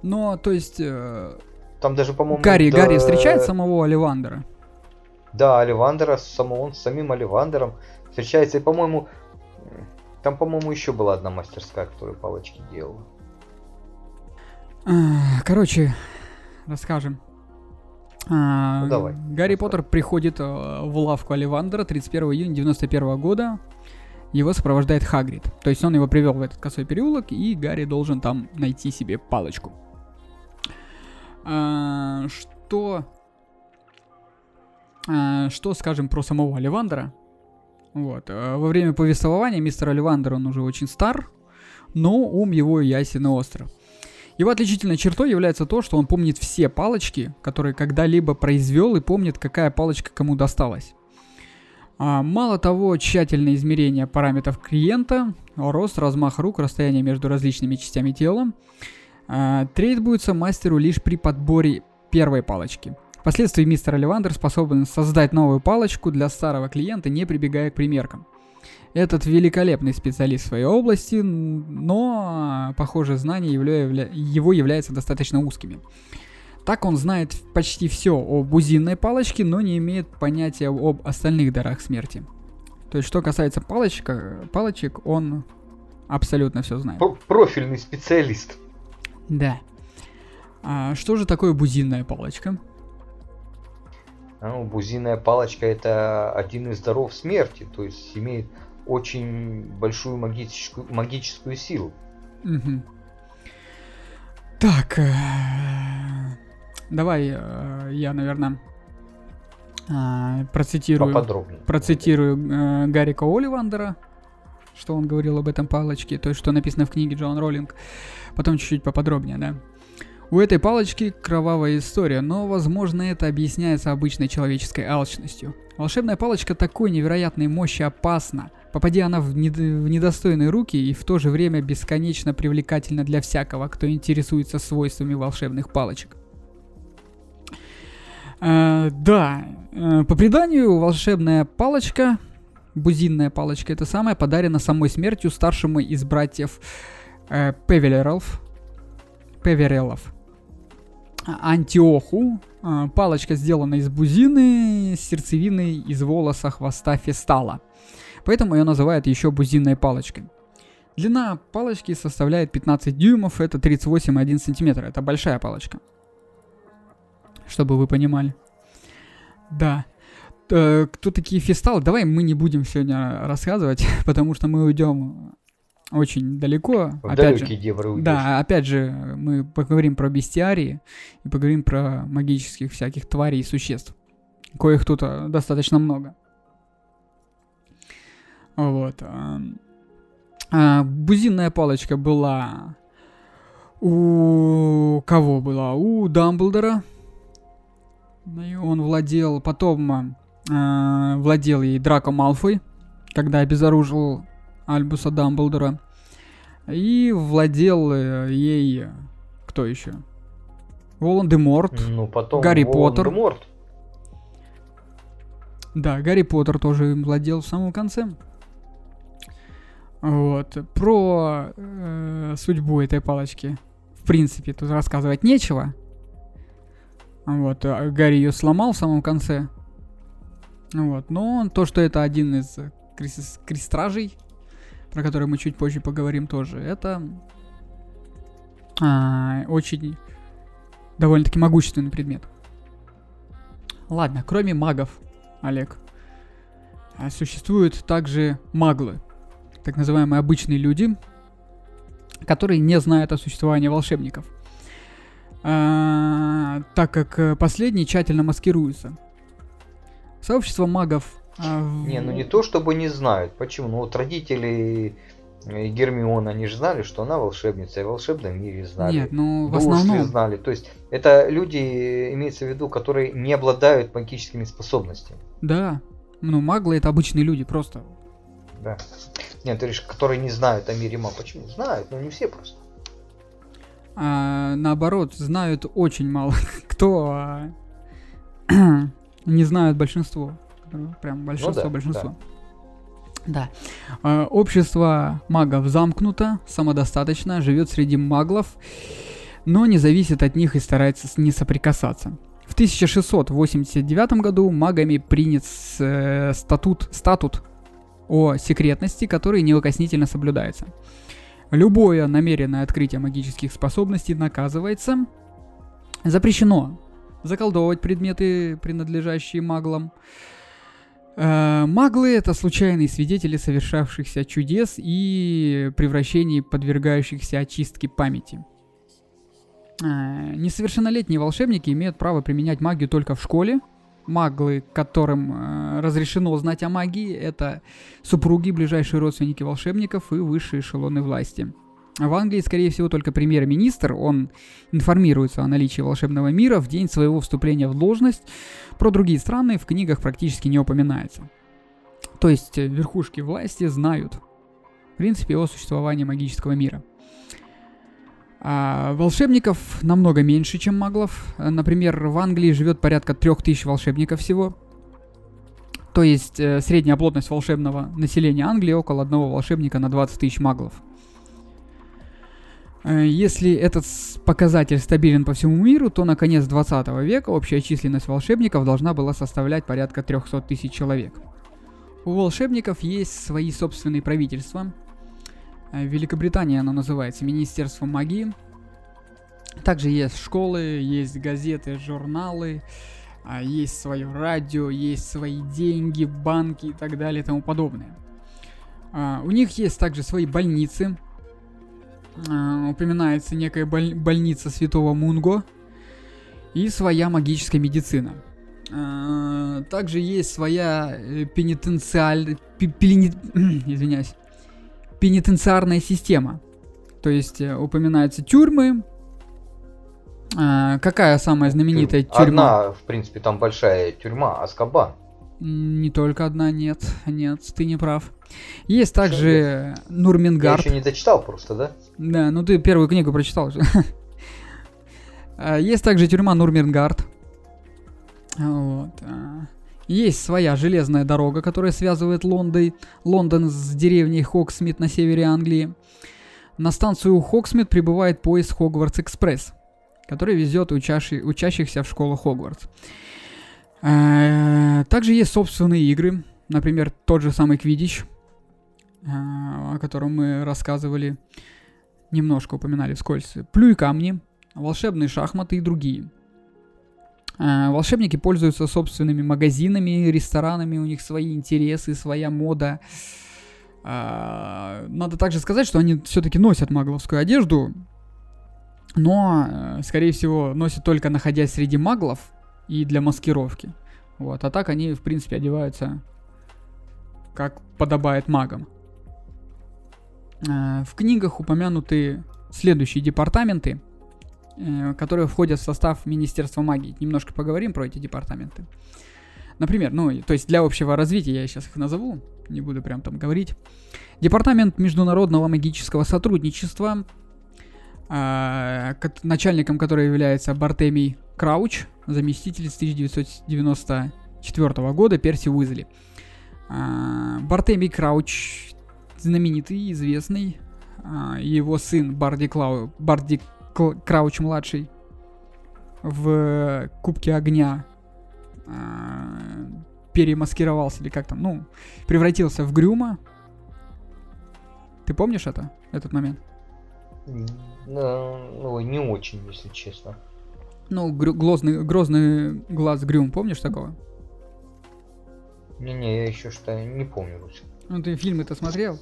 Но, то есть... Э, Там даже, по-моему... Гарри, да... Гарри встречает самого Оливандера? Да, Оливандера, самого, он с самим Оливандером встречается. И, по-моему, там, по-моему, еще была одна мастерская, которая палочки делала. Короче, расскажем. А, ну, давай. Гарри Поттер приходит э, в лавку Оливандера 31 июня 91 года. Его сопровождает Хагрид. То есть он его привел в этот косой переулок, и Гарри должен там найти себе палочку. А, что... А, что скажем про самого Оливандера? Вот. Э, во время повествования мистер Оливандер, он уже очень стар, но ум его ясен и остро. Его отличительной чертой является то, что он помнит все палочки, которые когда-либо произвел и помнит, какая палочка кому досталась. А, мало того, тщательное измерение параметров клиента, рост, размах рук, расстояние между различными частями тела, а, требуется мастеру лишь при подборе первой палочки. Впоследствии мистер Оливандер способен создать новую палочку для старого клиента, не прибегая к примеркам. Этот великолепный специалист в своей области, но, похоже, знания его являются достаточно узкими. Так он знает почти все о бузинной палочке, но не имеет понятия об остальных дарах смерти. То есть, что касается палочка, палочек, он абсолютно все знает. Профильный специалист. Да. А что же такое бузинная палочка? Ну, бузиная палочка это один из даров смерти, то есть имеет очень большую магическую, магическую силу. Угу. Так, э, давай э, я, наверное, э, процитирую, Поподробнее. процитирую Гарика Оливандера, что он говорил об этом палочке, то есть что написано в книге Джон Роллинг. Потом чуть-чуть поподробнее, да. У этой палочки кровавая история, но, возможно, это объясняется обычной человеческой алчностью. Волшебная палочка такой невероятной мощи опасна. Попади она в, нед... в недостойные руки и в то же время бесконечно привлекательна для всякого, кто интересуется свойствами волшебных палочек. Э, да, э, по преданию, волшебная палочка, бузинная палочка, это самая, подарена самой смертью старшему из братьев э, Певелеров, Певерелов. Антиоху. А, палочка сделана из бузины с сердцевиной из волоса хвоста фестала. Поэтому ее называют еще бузинной палочкой. Длина палочки составляет 15 дюймов, это 38,1 сантиметра. Это большая палочка. Чтобы вы понимали. Да. Э, кто такие фесталы? Давай мы не будем сегодня рассказывать, [laughs] потому что мы уйдем очень далеко. В опять же, Да, опять же, мы поговорим про бестиарии и поговорим про магических всяких тварей и существ. Коих тут а, достаточно много. Вот. А, бузинная палочка была у кого была? У Дамблдора. И он владел, потом э, владел ей Драко Малфой, когда обезоружил Альбуса Дамблдора. И владел э, ей... Кто еще? Волан-де-Морт. Ну, потом Гарри Поттер. Да, Гарри Поттер тоже им владел в самом конце. Вот. Про э, судьбу этой палочки, в принципе, тут рассказывать нечего. Вот. А Гарри ее сломал в самом конце. Вот. Но то, что это один из крестражей, про который мы чуть позже поговорим тоже, это а, очень довольно-таки могущественный предмет. Ладно, кроме магов, Олег, а, существуют также маглы, так называемые обычные люди, которые не знают о существовании волшебников, а, так как э, последние тщательно маскируются. Сообщество магов... А. Не, ну не то чтобы не знают. Почему? Ну вот родители и Гермиона, они же знали, что она волшебница, и в волшебном мире знали. Нет, ну в основном... знали. То есть это люди, имеется в виду, которые не обладают магическими способностями. Да. Ну, маглы это обычные люди, просто. Да. Нет, ты говоришь, которые не знают о мире маг. Почему? Знают, но не все просто. А, наоборот, знают очень мало [laughs] кто, а... [clears throat] не знают большинство. Прям большинство, ну, да, большинство. Да. Да. Э, общество магов замкнуто, самодостаточно, живет среди маглов, но не зависит от них и старается не соприкасаться. В 1689 году магами принят э, статут, статут о секретности, который неукоснительно соблюдается. Любое намеренное открытие магических способностей наказывается. Запрещено заколдовывать предметы, принадлежащие маглам. Э, маглы — это случайные свидетели совершавшихся чудес и превращений, подвергающихся очистке памяти. Э, несовершеннолетние волшебники имеют право применять магию только в школе. Маглы, которым э, разрешено знать о магии, это супруги, ближайшие родственники волшебников и высшие эшелоны власти. В Англии, скорее всего, только премьер-министр, он информируется о наличии волшебного мира в день своего вступления в должность. Про другие страны в книгах практически не упоминается. То есть э, верхушки власти знают, в принципе, о существовании магического мира. А волшебников намного меньше, чем маглов. Например, в Англии живет порядка 3000 волшебников всего. То есть э, средняя плотность волшебного населения Англии около одного волшебника на 20 тысяч маглов. Э, если этот показатель стабилен по всему миру, то на конец 20 века общая численность волшебников должна была составлять порядка 300 тысяч человек. У волшебников есть свои собственные правительства. Э, в Великобритании оно называется Министерство магии. Также есть школы, есть газеты, журналы, а, есть свое радио, есть свои деньги, банки и так далее и тому подобное. А, у них есть также свои больницы, э, упоминается некая боль- больница святого Мунго и своя магическая медицина. Э, также есть своя э, пенитенциаль... Пени... [clears throat] Извиняюсь. Пенитенциарная система. То есть э, упоминаются тюрьмы. Э, какая самая знаменитая тюрьма? Одна, в принципе, там большая тюрьма, Аскабан. Не только одна, нет, нет, ты не прав. Есть также Нурмингард. Я еще не дочитал просто, да? Да, ну ты первую книгу прочитал. [laughs] А, есть также тюрьма Нурмингард. Вот. Есть своя железная дорога, которая связывает Лондон, Лондон с деревней Хогсмид на севере Англии. На станцию Хогсмид прибывает поезд Хогвартс Экспресс, который везет учащи, учащихся в школу Хогвартс. А, также есть собственные игры, например, тот же самый Квиддич, о котором мы рассказывали, немножко упоминали вскользь. Плюй камни, волшебные шахматы и другие. Волшебники пользуются собственными магазинами, ресторанами, у них свои интересы, своя мода. Надо также сказать, что они все-таки носят магловскую одежду, но, э, скорее всего, носят только находясь среди маглов и для маскировки. Вот, а так они, в принципе, одеваются как подобает магам. Э, в книгах упомянуты следующие департаменты, которые входят в состав Министерства магии. Немножко поговорим про эти департаменты. Например, ну, то есть для общего развития я сейчас их назову, не буду прям там говорить. Департамент международного магического сотрудничества, э, начальником которого является Бартемий Крауч, заместитель с 1994 года Перси Уизли. Бартемий Крауч знаменитый, известный. А, его сын Барди, Клау... Барди Крауч младший в Кубке огня а, перемаскировался или как там, ну, превратился в Грюма. Ты помнишь это, этот момент? Ну, не очень, если честно. Ну, грозный, грозный глаз Грюм, помнишь такого? Не-не, я еще что не помню. Ну, ты фильмы-то смотрел?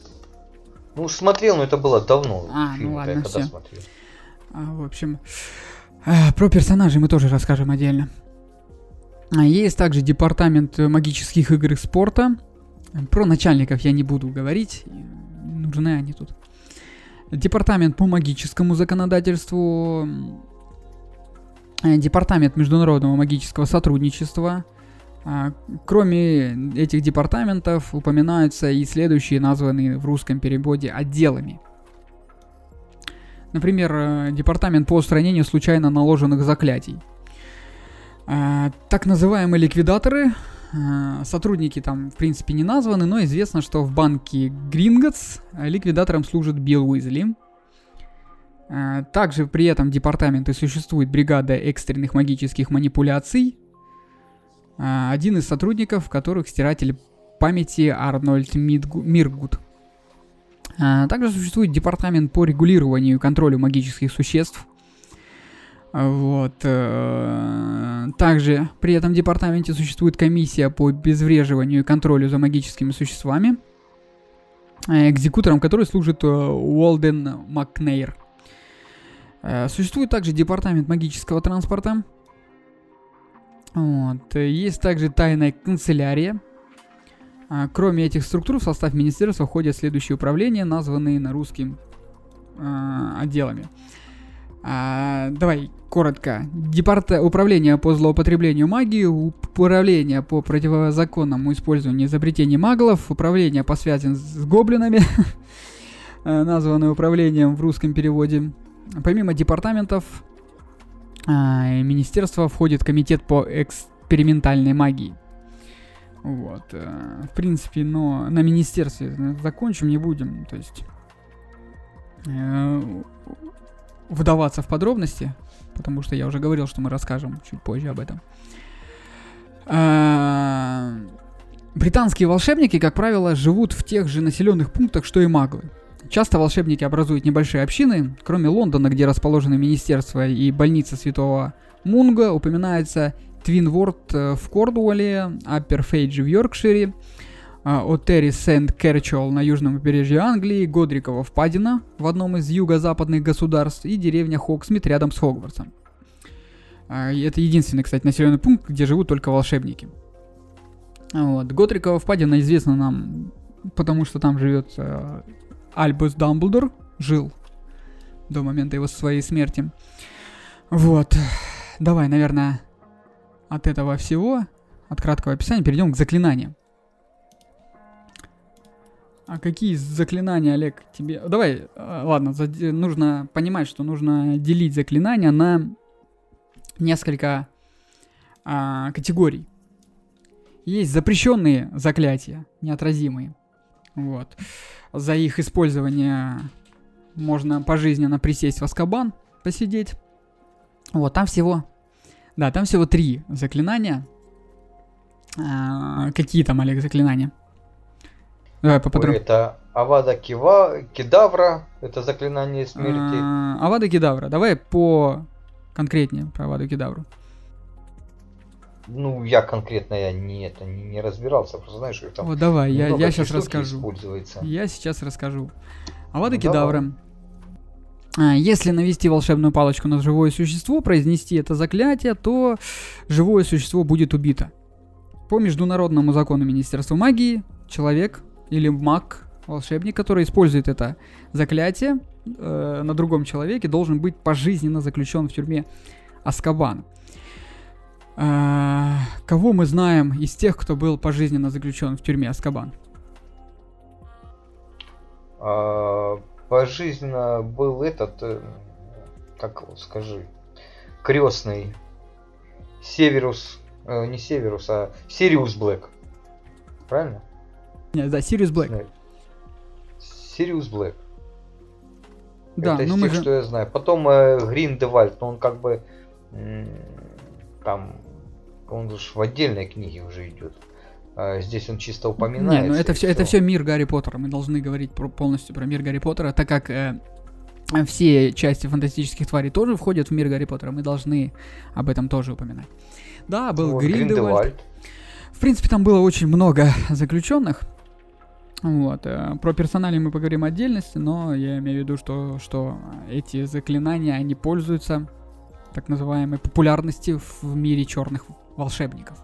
Ну, смотрел, но это было давно. А, фильм, ну я ладно, когда всё. смотрел. А, в общем, а, про персонажей мы тоже расскажем отдельно. А, Есть также департамент э, магических игр и спорта. Про начальников я не буду говорить, нужны они тут. Департамент по магическому законодательству. э, Департамент международного магического сотрудничества. А, Кроме этих департаментов упоминаются и следующие названные в русском переводе отделами. Например, э, департамент по устранению случайно наложенных заклятий. А, Так называемые ликвидаторы, а, сотрудники там в принципе не названы, но известно, что в банке Гринготс ликвидатором служит Билл Уизли. Также при этом департаменте существует бригада экстренных магических манипуляций. Один из сотрудников, которых стиратель памяти Арнольд Миргут. Также существует департамент по регулированию и контролю магических существ. А, Вот. э, Также при этом департаменте существует комиссия по обезвреживанию и контролю за магическими существами, э, экзекутором которой служит э, Уолден Макнейр. Существует также департамент магического транспорта. Вот. Есть также тайная канцелярия. А, Кроме этих структур в состав министерства входят следующие управления, названные на русским а, отделами. А, давай коротко. Департа управление по злоупотреблению магии, управление по противозаконному использованию изобретений маглов, управление по связям с гоблинами, [laughs] названное управлением в русском переводе. Помимо департаментов, а, и министерства входит комитет по экспериментальной магии. Вот. э, В принципе, но на министерстве э, закончим, не будем. То есть э, вдаваться в подробности, потому что я уже говорил, что мы расскажем чуть позже об этом. Британские волшебники, как правило, живут в тех же населенных пунктах, что и маглы. Часто волшебники образуют небольшие общины. Кроме Лондона, где расположены министерства и больница Святого Мунга, упоминается Тинворт э, в Корнуолле, Аппер-Флэгли в Йоркшире, а, Оттери-Сент-Кэчпоул на южном побережье Англии, Годрикова впадина в одном из юго-западных графств и деревня Хогсмид рядом с Хогвартсом. И Это единственный, кстати, населенный пункт, где живут только волшебники. Вот. Годрикова впадина известна нам, потому что там живет э, Альбус Дамблдор, жил до момента его своей смерти. Вот. Давай, наверное, от этого всего, от краткого описания, перейдем к заклинаниям. А какие заклинания, Олег, тебе... Давай, э, ладно, нужно понимать, что нужно делить заклинания на несколько а, категорий. Есть запрещенные заклятия, неотразимые. Вот. За их использование можно пожизненно присесть в Аскабан, посидеть. Вот, там всего... Да, там всего три заклинания. А, какие там, Олег, заклинания? Давай поподробнее. это Авада Кива... Кедавра, это заклинание смерти. А, Авада Кедавра. Давай по конкретнее про Аваду Кедавру. Ну, я конкретно я не, это, не, не разбирался, просто знаешь, что там Вот давай, я, я сейчас расскажу. используется. Я сейчас расскажу. Авада Ну, Кедавра. А, Если навести волшебную палочку на живое существо, произнести это заклятие, то живое существо будет убито. По международному закону Министерства магии, человек или маг, волшебник, который использует это заклятие э, на другом человеке, должен быть пожизненно заключен в тюрьме Аскабан. А, кого мы знаем из тех, кто был пожизненно заключен в тюрьме Аскабан? Пожизненно был этот, э, как его скажи, крестный Северус, э, не Северус, а Сириус Блэк. Правильно? Нет, да, Сириус Блэк. Сириус Блэк. Да, это из ну мы тех, же... что я знаю. Потом э, Гриндевальд, но он как бы там, он же в отдельной книге уже идет. А здесь он чисто упоминается. Не, ну это все, это все мир Гарри Поттера. Мы должны говорить про, полностью про мир Гарри Поттера, так как э, все части фантастических тварей тоже входят в мир Гарри Поттера. Мы должны об этом тоже упоминать. Да, был Вот, Гриндевальд. Гриндевальд. В принципе, там было очень много [laughs] заключенных. Вот. э, Про персонали мы поговорим отдельности, но я имею в виду, что, что эти заклинания, они пользуются так называемой популярностью в мире черных волшебников,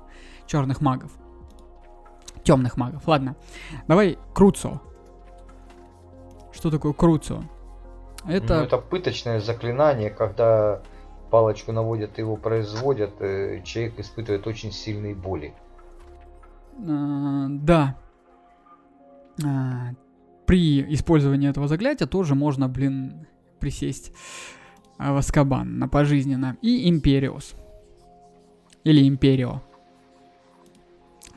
черных магов. Темных магов. Ладно. Давай Круцо. Что такое Круцо? Это... Ну, это пыточное заклинание, когда палочку наводят и его производят, э, человек испытывает очень сильные боли. А, да. А, при использовании этого заклятия тоже можно, блин, присесть а, в Аскабан на пожизненно. И Империус. Или Империо.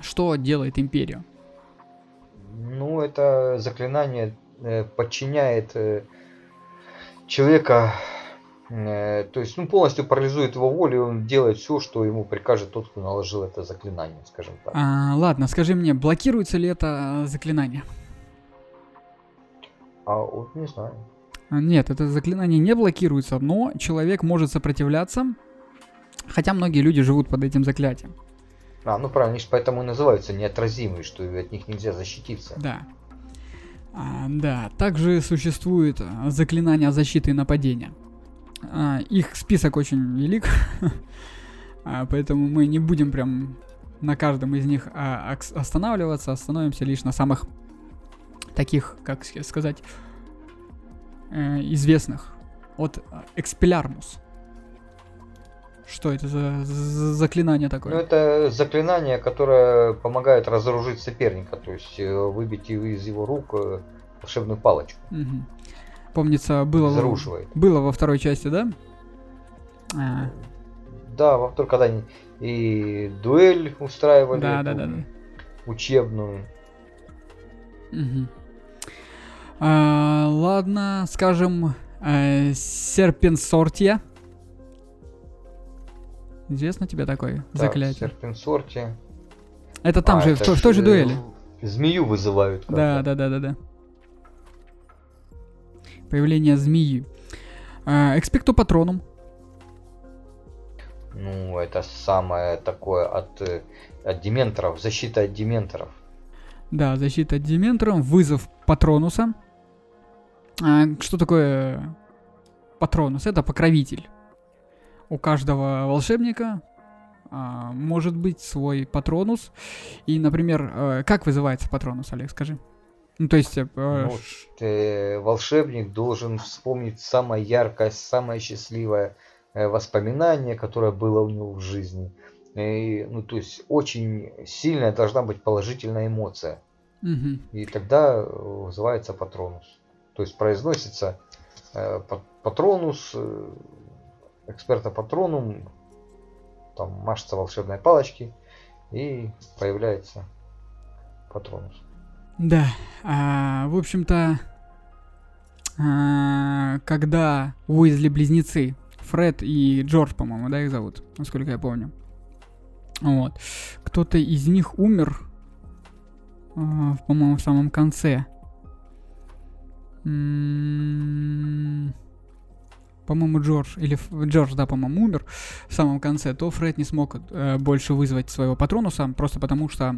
Что делает Империо? Ну, это заклинание э, подчиняет э, человека, э, то есть ну, полностью парализует его волю, и он делает все, что ему прикажет тот, кто наложил это заклинание, скажем так. А, ладно, скажи мне, блокируется ли это заклинание? А вот не знаю. А, Нет, это заклинание не блокируется, но человек может сопротивляться, хотя многие люди живут под этим заклятием. А, ну правильно, они же поэтому и называются неотразимые, что от них нельзя защититься. Да. А, да, также существует а, заклинания защиты и нападения. А, их список очень велик, [laughs] а, поэтому мы не будем прям на каждом из них а, останавливаться, остановимся лишь на самых таких, как сказать, э, известных. От а, Expelliarmus. Что это за, за заклинание Ну, такое? это заклинание, которое помогает разоружить соперника, то есть э, выбить из его рук э, волшебную палочку. Мгм. Помнится, было, было во второй части, да? А, Да, во второй, когда они и дуэль устраивали, да, да, да, да. учебную. Мгм. А, ладно, скажем, э, серпенсортия. Известно тебе такое Так, заклятие? серпенсорте. Это там А, же, в, это то- в той же э, дуэли. Змею вызывают. Да, да, да, да, да. Появление змеи. А, Экспекту патроном. Ну, это самое такое от, э, от дементоров, защита от дементоров. Да, защита от дементором, вызов патронуса. А, что такое патронус? Это покровитель. У каждого волшебника а, может быть свой патронус. И, например, э, как вызывается патронус, Олег, скажи? Ну, то есть... э, Ну, ш- э, волшебник должен вспомнить самое яркое, самое счастливое э, воспоминание, которое было у него в жизни. И, ну, то есть очень сильная должна быть положительная эмоция. мгм. И тогда э, вызывается патронус. То есть произносится э, па- патронус, э, эксперта патронум, там машется волшебной палочки и появляется патронус. Да, а, в общем-то, а, когда Уизли близнецы, Фред и Джордж, по-моему, да, их зовут, насколько я помню. Вот. Кто-то из них умер, а, по-моему, в самом конце. М, По-моему, Джордж, или Джордж, да, по-моему, умер в самом конце, то Фред не смог э, больше вызвать своего патронуса, просто потому что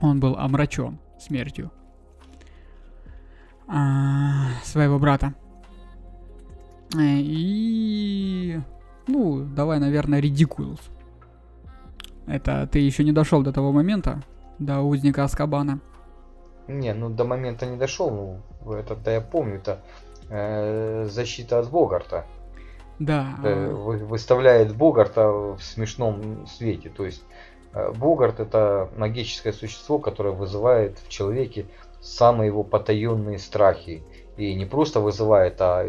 он был омрачен смертью а, своего брата. Э, И, ну, давай, наверное, Редикулус. Это ты еще не дошел до того момента, до узника Аскабана. Не, ну до момента не дошел, ну это-то я помню, это э, защита от Богарта. Да. Э, вы- выставляет Богарта в смешном свете. То есть э, Богарт это магическое существо, которое вызывает в человеке самые его потаенные страхи. И не просто вызывает, а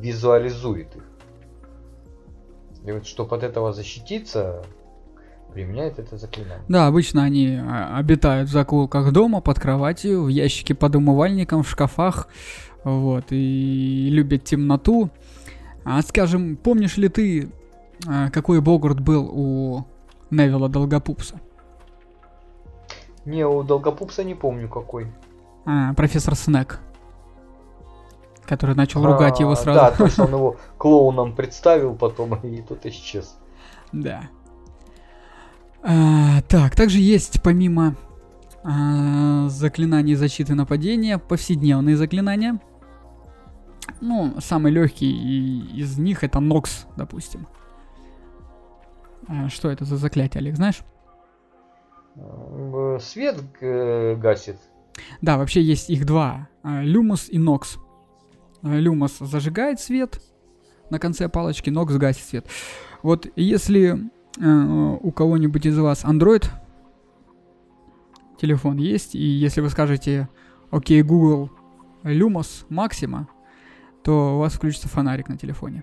визуализует их. И вот чтобы от этого защититься, применяет это заклинание. Да, обычно они обитают в закоулках дома, под кроватью, в ящике под умывальником, в шкафах, вот, и любят темноту. А скажем, помнишь ли ты, а, какой Богарт был у Невилла Долгопупса? Не, у Долгопупса не помню какой. А, профессор Снег. Который начал ругать его А, сразу. Да, точно он его клоуном представил потом, и тот исчез. Да. А, так, также есть помимо А, заклинания защиты нападения, повседневные заклинания. Ну, самый легкий из них это Нокс, допустим. А, что это за заклятие, Олег, знаешь? Э, свет э, гасит. Да, вообще есть их два. А, Люмус и Нокс. Люмус зажигает свет на конце палочки, Нокс гасит свет. Вот если э, у кого-нибудь из вас Android телефон есть, и если вы скажете «Окей, Google, Lumos Maxima», то у вас включится фонарик на телефоне.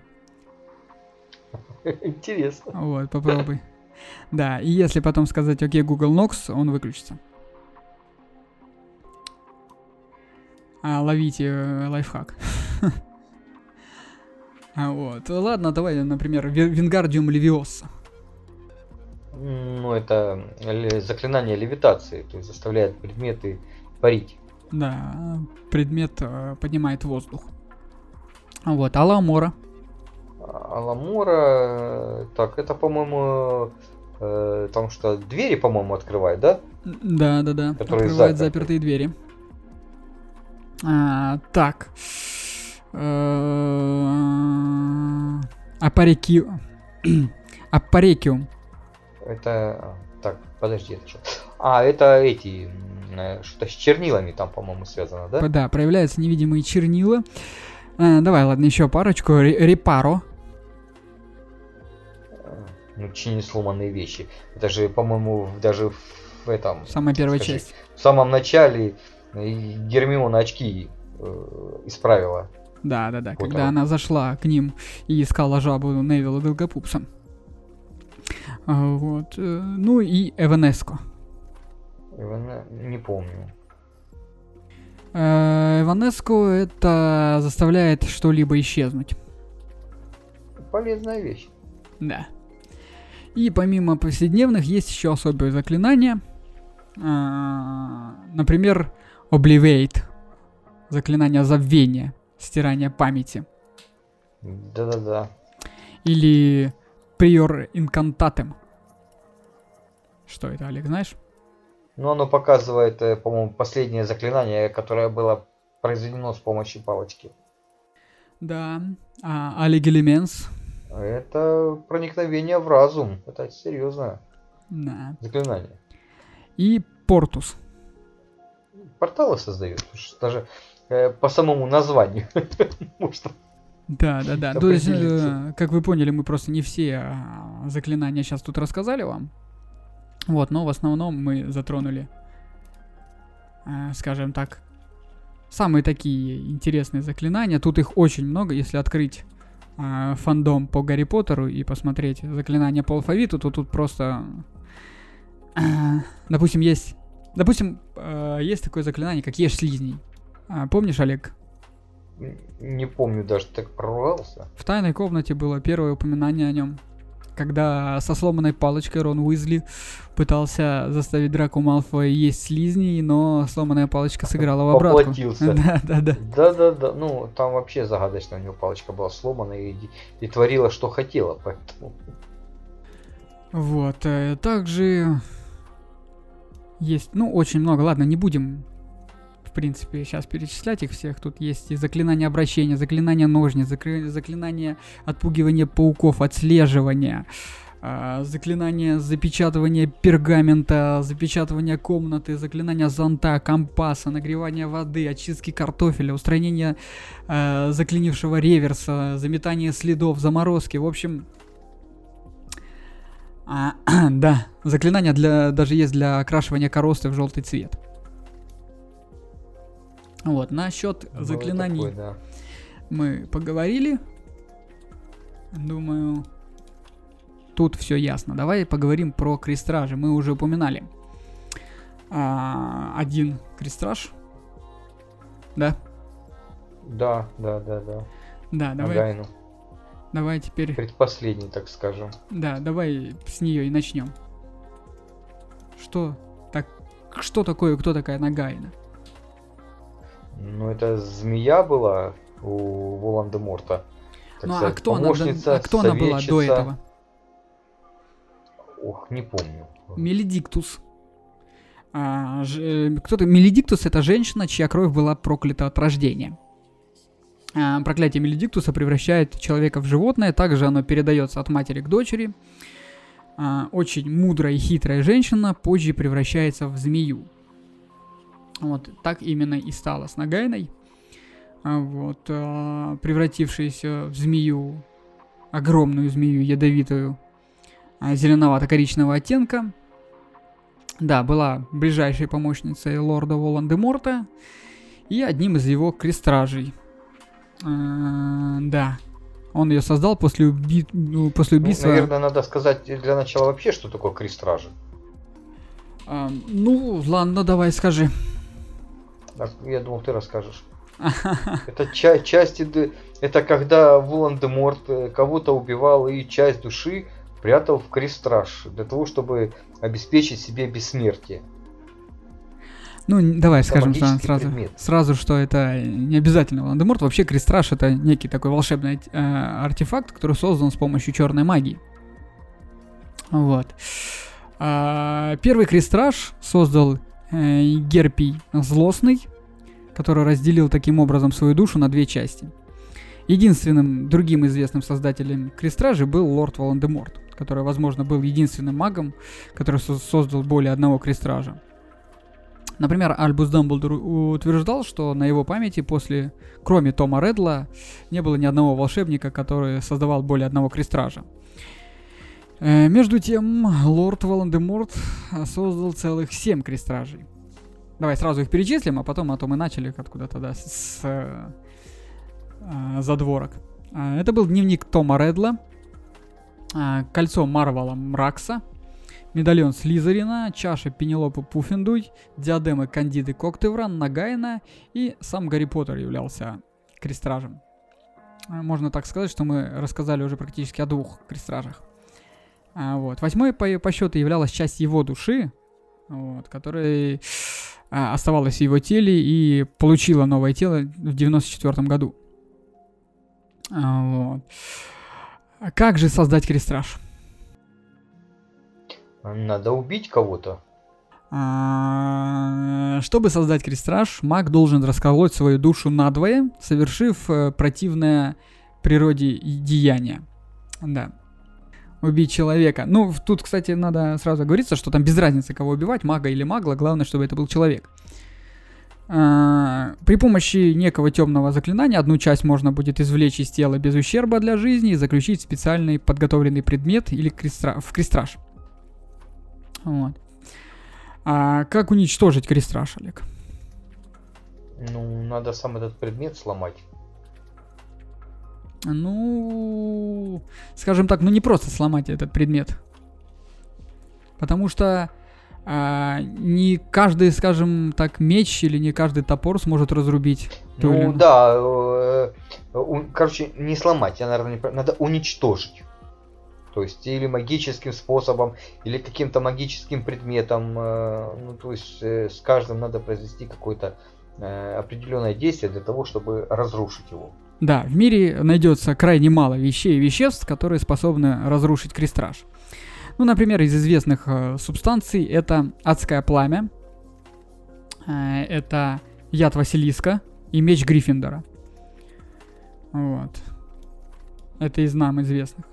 [laughs] Интересно. Вот, попробуй. Да, и если потом сказать «Окей, Google Nox», он выключится. А, ловите э, лайфхак. [laughs] а, вот. Ладно, давай, например, Вингарdium Leviosa. Ну, это заклинание левитации, то есть заставляет предметы парить. Да, предмет э, поднимает воздух. Вот, Аламора. Аламора, так, это, по-моему, э, там что, двери, по-моему, открывает, да? Да, да, да, Которые открывает заперты. запертые двери. А, так. Э, Апарекиум. [clears throat] Апарекиум. Это... А, так, подожди, это что? А, это эти... Э, что-то с чернилами там, по-моему, связано, да? Да, проявляются невидимые чернила. А, давай, ладно, еще парочку. Репаро. Ну, чинить сломанные вещи. Это же, по-моему, даже в этом... Самая первая скажи, часть. В самом начале Гермиона очки э, исправила. Да, да, да. Когда она зашла к ним и искала жабу Невилла Долгопупса. Вот. Э, ну и Эванеско. Эване... Не помню. Э, Эванеско это заставляет что-либо исчезнуть. Полезная вещь. Да. И помимо повседневных есть еще особые заклинания. А, например, Oblivate. Заклинание забвения, стирание памяти. Да-да-да. Или Prior Incantatem. Что это, Олег, знаешь? Ну, оно показывает, э, по-моему, последнее заклинание, которое было произведено с помощью палочки. Да. А Алигелименс? Это проникновение в разум. Это серьезное да. заклинание. И Портус. Порталы создают. Даже э, по самому названию. [laughs] Может да, да, да. То есть, э, как вы поняли, мы просто не все а, заклинания сейчас тут рассказали вам. Вот, но в основном мы затронули, э, скажем так, самые такие интересные заклинания. Тут их очень много, если открыть э, фандом по Гарри Поттеру и посмотреть заклинания по алфавиту, то тут просто, э, допустим, есть, допустим, э, есть такое заклинание, как ешь слизней. А, помнишь, Олег? Не помню даже, так прорвался. В тайной комнате было первое упоминание о нем. Когда со сломанной палочкой Рон Уизли пытался заставить Драку Малфоя есть слизней, но сломанная палочка сыграла в обратку. Поплатился. [laughs] Да, да, да. Да, да, да. Ну, там вообще загадочно у него палочка была сломана и, и творила, что хотела, поэтому... Вот, э, также есть, ну, очень много. Ладно, не будем принципе, сейчас перечислять их всех. Тут есть и заклинание обращения, заклинание ножниц, заклинание отпугивания пауков, отслеживания, а, заклинание запечатывания пергамента, запечатывания комнаты, заклинание зонта, компаса, нагревания воды, очистки картофеля, устранение э, заклинившего реверса, заметание следов, заморозки. В общем, а, [clears throat] да, заклинание для, даже есть для окрашивания коросты в желтый цвет. Вот, насчет Было заклинаний такое, да. мы поговорили. Думаю, тут все ясно. Давай поговорим про крестражи. Мы уже упоминали а, один крестраж. Да? Да, да, да, да. Да, давай. Агайну. Давай теперь. Предпоследний, так скажем. Да, давай с нее и начнем. Что так, что такое, кто такая Нагайна? Ну, это змея была у Волан-де-Морта. Ну, а кто, она, а кто она была до этого? Ох, не помню. Мелидиктус. А, ж, кто-то Мелидиктус это женщина, чья кровь была проклята от рождения. А, проклятие Мелидиктуса превращает человека в животное, также оно передается от матери к дочери. А, очень мудрая и хитрая женщина позже превращается в змею. Вот так именно и стало с Нагайной. А, вот, а, превратившаяся в змею, огромную змею ядовитую, а, зеленовато-коричневого оттенка. Да, была ближайшей помощницей лорда Волан-де-Морта и одним из его крестражей. Да, он ее создал после, уби... Ну, после ну, убийства... Ну, наверное, надо сказать для начала вообще, что такое крестражи. Ну, ладно, давай скажи. Я думал, ты расскажешь. [laughs] Это ча- части, это когда Волан-де-Морт э, кого-то убивал и часть души прятал в крестраж для того, чтобы обеспечить себе бессмертие. Ну, давай это скажем сразу, сразу, что это не обязательно Волан-де-Морт. Вообще крестраж это некий такой волшебный э, артефакт, который создан с помощью черной магии. Вот. А, первый крестраж создал Герпий Злостный, который разделил таким образом свою душу на две части. Единственным другим известным создателем Крестражи был лорд Волан-де-Морт, который, возможно, был единственным магом, который создал более одного Крестража. Например, Альбус Дамблдор утверждал, что на его памяти после, кроме Тома Редла, не было ни одного волшебника, который создавал более одного Крестража. Э, между тем, лорд Волан-де-Морт создал целых семь Крестражей. Давай сразу их перечислим, а потом, а то мы начали откуда-то, да, с, с э, э, задворок. Э, это был дневник Тома Редла, кольцо Марвала Мракса, медальон Слизерина, чаша Пенелопы Пуффендуй, диадемы Кандиды Коктевран, Нагайна и сам Гарри Поттер являлся крестражем. Можно так сказать, что мы рассказали уже практически о двух крестражах. А, вот. Восьмой по, по счету являлась часть его души, вот, который а, оставалась в его теле и получила новое тело в 94 году. А, вот. Как же создать крестраж? Надо убить кого-то. А, чтобы создать крестраж, маг должен расколоть свою душу надвое, совершив э, противное природе деяние. Да убить человека. Ну, тут, кстати, надо сразу говориться, что там без разницы, кого убивать, мага или магла, главное, чтобы это был человек. А, при помощи некого темного заклинания одну часть можно будет извлечь из тела без ущерба для жизни и заключить специальный подготовленный предмет или крестра... в крестраж. Вот. А как уничтожить крестраж, Олег? Ну, надо сам этот предмет сломать. Ну, скажем так, ну не просто сломать этот предмет. Потому что а, не каждый, скажем так, меч или не каждый топор сможет разрубить. Ну или... да, э, э, короче, не сломать, я, наверное, не... надо уничтожить. То есть или магическим способом, или каким-то магическим предметом. Э, ну, то есть с каждым надо произвести какое-то определенное действие для того, чтобы разрушить его. Да, в мире найдется крайне мало вещей и веществ, которые способны разрушить крестраж. Ну, например, из известных э, субстанций это адское пламя, э, это яд Василиска и меч Гриффиндора. Вот. Это из нам известных.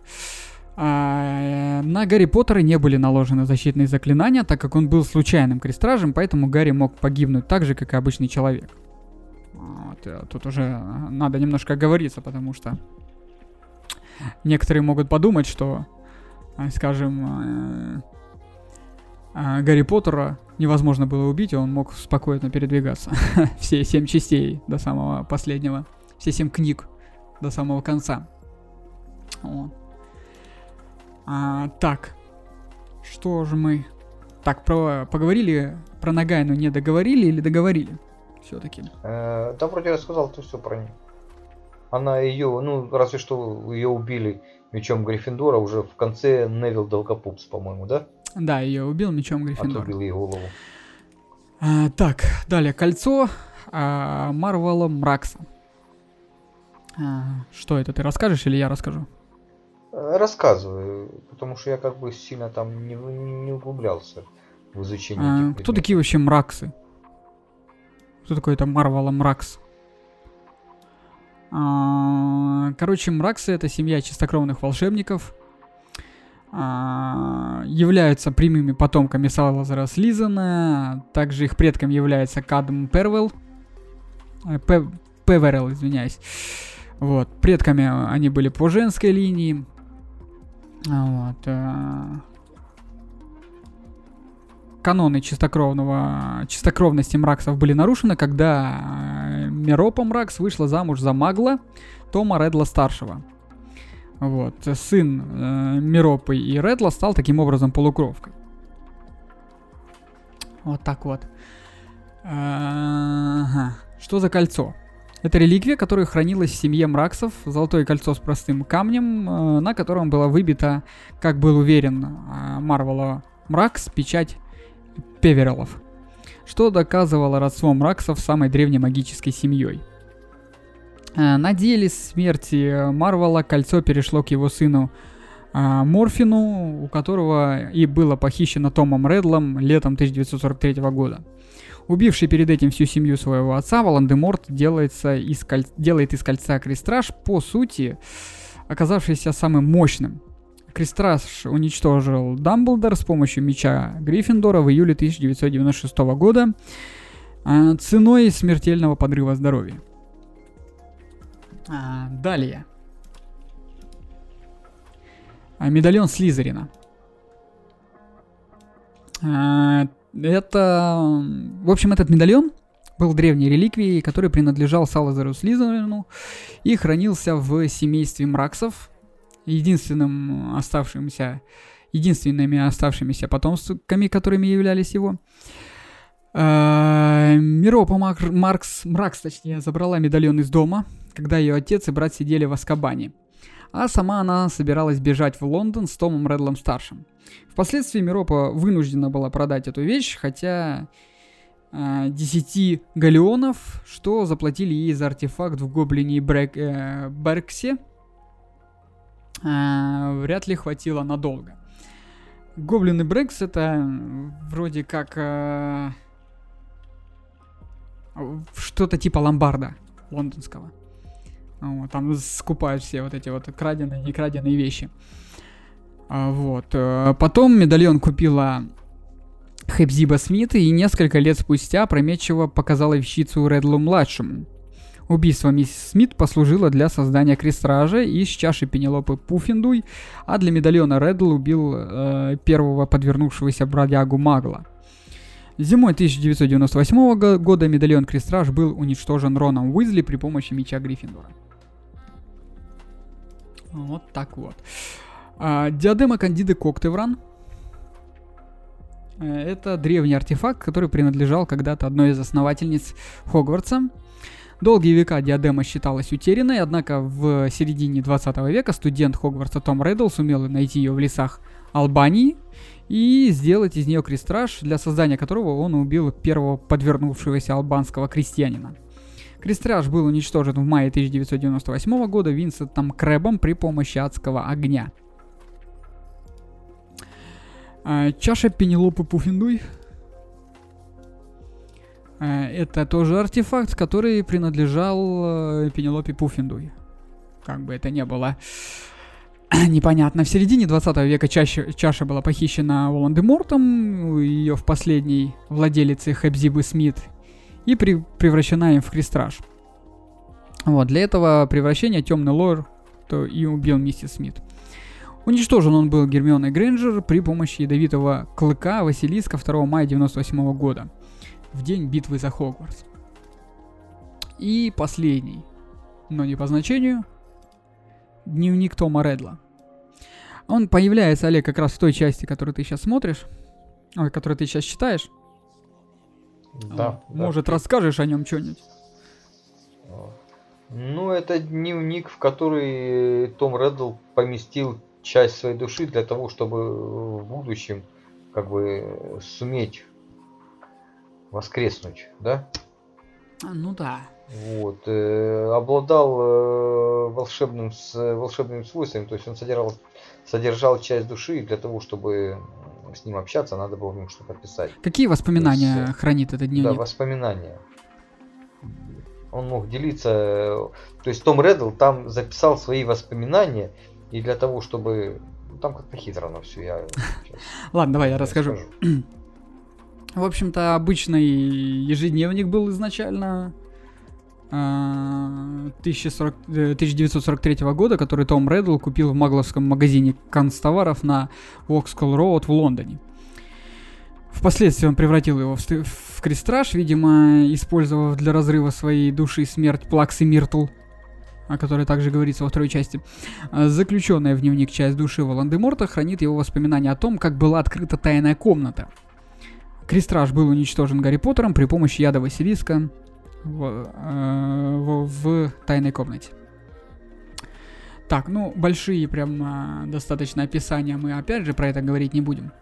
А, э, на Гарри Поттера не были наложены защитные заклинания, так как он был случайным крестражем, поэтому Гарри мог погибнуть так же, как и обычный человек. Вот, э, тут уже э, надо немножко оговориться, потому что некоторые могут подумать, что, э, скажем, Гарри Поттера невозможно было убить, и он мог спокойно передвигаться. [laughs] Все семь частей до самого последнего. Все семь книг до самого конца. Вот. А, так. Что же мы... Так, про, поговорили про Нагайну, не договорили или договорили? Все-таки. Э, да, вроде я сказал ты все про нее. Она ее, ну, разве что ее убили мечом Гриффиндора уже в конце Невил Долгопупс, по-моему, да? Да, ее убил мечом Гриффиндора. Отрубил ей голову. А, так, далее, кольцо а, Марвела Мракса. А, что это, ты расскажешь или я расскажу? Э, рассказываю, потому что я как бы сильно там не, не углублялся в изучении А, кто такие вообще мраксы? Кто такой это Марвела Мракс? А, Короче, Мраксы это семья чистокровных волшебников. А, Являются прямыми потомками Салазара Слизана. Также их предком является Кадм Первел. Э, Пе- Певерел, извиняюсь. Вот. Предками они были по женской линии. А, Вот. Каноны чистокровного, чистокровности Мраксов были нарушены, когда э, Миропа Мракс вышла замуж за Магла Тома Редла старшего. Вот, сын э, Миропы и Редла стал таким образом полукровкой. Вот так вот. Ага. Что за кольцо? Это реликвия, которая хранилась в семье Мраксов, золотое кольцо с простым камнем, э, на котором была выбита, как был уверен э, Марвела Мракс, печать Певерелов, что доказывало родство Мраксов самой древней магической семьей. Э, На деле смерти Марвела кольцо перешло к его сыну э, Морфину, у которого и было похищено Томом Редлом летом 1943 года. Убивший перед этим всю семью своего отца, Волан-де-Морт делается из коль- делает из кольца крестраж, по сути, оказавшийся самым мощным. Крестраж уничтожил Дамблдор с помощью меча Гриффиндора в июле 1996 года а, ценой смертельного подрыва здоровья. А, далее. А, медальон Слизерина. Это... В общем, этот медальон был древней реликвией, который принадлежал Салазару Слизерину и хранился в семействе Мраксов, единственным оставшимся, единственными оставшимися потомствами, которыми являлись его. А, Миропа Маркс, Мракс, точнее, забрала медальон из дома, когда ее отец и брат сидели в Аскабане. А сама она собиралась бежать в Лондон с Томом Редлом старшим. Впоследствии Миропа вынуждена была продать эту вещь, хотя а, 10 галеонов, что заплатили ей за артефакт в гоблине Брек, э, Берксе, а, вряд ли хватило надолго. Гоблины Брекс это вроде как а, что-то типа ломбарда лондонского. Вот, там скупают все вот эти вот краденые и не краденые вещи. А, вот. э, Потом медальон купила Хепзиба Смит и несколько лет спустя опрометчиво показала вещицу Редлу-младшему. Убийство миссис Смит послужило для создания крестража из чаши Пенелопы Пуффиндуй, а для медальона Редл убил э, первого подвернувшегося бродягу Магла. Зимой 1998 го- года медальон Крестраж был уничтожен Роном Уизли при помощи меча Гриффиндора. Вот так вот. А, диадема Кандиды Коктевран. Э, Это древний артефакт, который принадлежал когда-то одной из основательниц Хогвартса. Долгие века диадема считалась утерянной, однако в середине 20 века студент Хогвартса Том Реддл сумел найти ее в лесах Албании и сделать из нее крестраж, для создания которого он убил первого подвернувшегося албанского крестьянина. Крестраж был уничтожен в мае 1998 года Винсентом Крэбом при помощи адского огня. А, Чаша Пенелопы Пуффиндуй. А, Это тоже артефакт, который принадлежал э, Пенелопе Пуффиндуй. Как бы это ни было [clears throat] непонятно. В середине 20 века чаще, чаша была похищена Волан-де-Мортом, ее в последней владелице Хэбзибы Смит, и при- превращена им в крестраж. Вот, для этого превращения темный лор то и убил миссис Смит. Уничтожен он был Гермионой Грейнджер при помощи ядовитого клыка Василиска 2 мая 98 года, в день битвы за Хогвартс. И последний, но не по значению, дневник Тома Редла. Он появляется, Олег, как раз в той части, которую ты сейчас смотришь, ой, которую ты сейчас читаешь. Да. да. Может, расскажешь о нем что-нибудь? Ну, это дневник, в который Том Реддл поместил часть своей души для того, чтобы в будущем как бы суметь воскреснуть, да? Ну да. Вот. Э, обладал э, волшебным, с, волшебным свойством, то есть он содержал, содержал часть души для того, чтобы с ним общаться, надо было ему что-то писать. Какие воспоминания есть, хранит этот дневник? Да, воспоминания. Он мог делиться... То есть Том Реддл там записал свои воспоминания, и для того, чтобы... Ну, там как-то хитро на все, я... [laughs] Ладно, давай я расскажу. [clears throat] В общем-то, обычный ежедневник был изначально 1940, а, 1943 э, года, который Том Реддл купил в магловском магазине канцтоваров на Вокскол Роуд в Лондоне. Впоследствии он превратил его в, в крестраж, видимо, использовав для разрыва своей души смерть Плаксы Миртл, о которой также говорится во второй части. А, заключенная в дневник часть души Волан-де-Морта хранит его воспоминания о том, как была открыта тайная комната. Крестраж был уничтожен Гарри Поттером при помощи яда Василиска, в, э, в, в тайной комнате. Так, ну, большие прям э, достаточно описания мы опять же про это говорить не будем.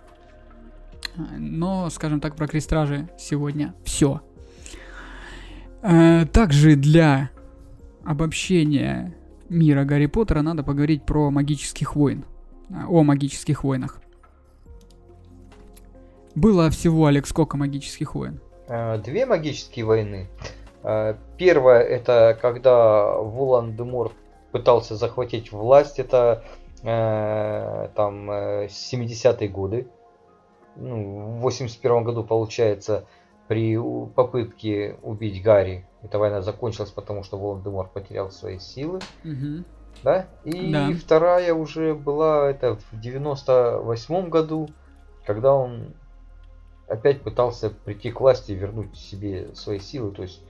Но, скажем так, про крестражи сегодня все. Э, также для обобщения мира Гарри Поттера надо поговорить про магических войн. О магических войнах. Было всего, Алекс, сколько магических войн? Э, две магические войны. Э, первое, это когда Волан-де-Морт пытался захватить власть, это э, там э, 70-е годы. Ну, в 81 году, получается, при попытке убить Гарри, эта война закончилась, потому что Волан-де-Морт потерял свои силы. Угу. Да? И да. вторая уже была это в 98 году, когда он опять пытался прийти к власти и вернуть себе свои силы. То есть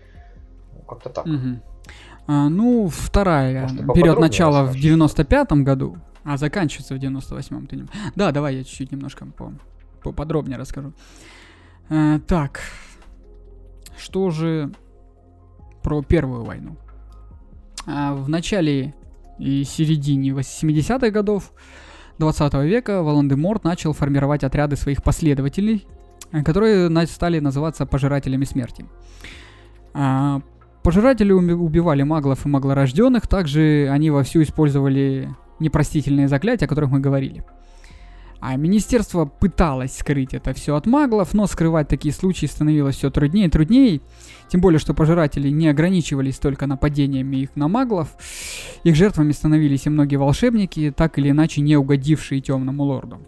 как-то так. Угу. А, ну, вторая берет начало в 95-м году, а заканчивается в 98-м. Ты не... Да, давай я чуть-чуть немножко по поподробнее расскажу. А, так, что же про Первую войну? А, в начале и середине 70-х годов 20 века Волан-де-Морт начал формировать отряды своих последователей, которые стали называться пожирателями смерти. А, Пожиратели убивали маглов и маглорожденных, также они вовсю использовали непростительные заклятия, о которых мы говорили. А министерство пыталось скрыть это все от маглов, но скрывать такие случаи становилось все труднее и труднее. Тем более, что пожиратели не ограничивались только нападениями их на маглов. Их жертвами становились и многие волшебники, так или иначе не угодившие темному лорду.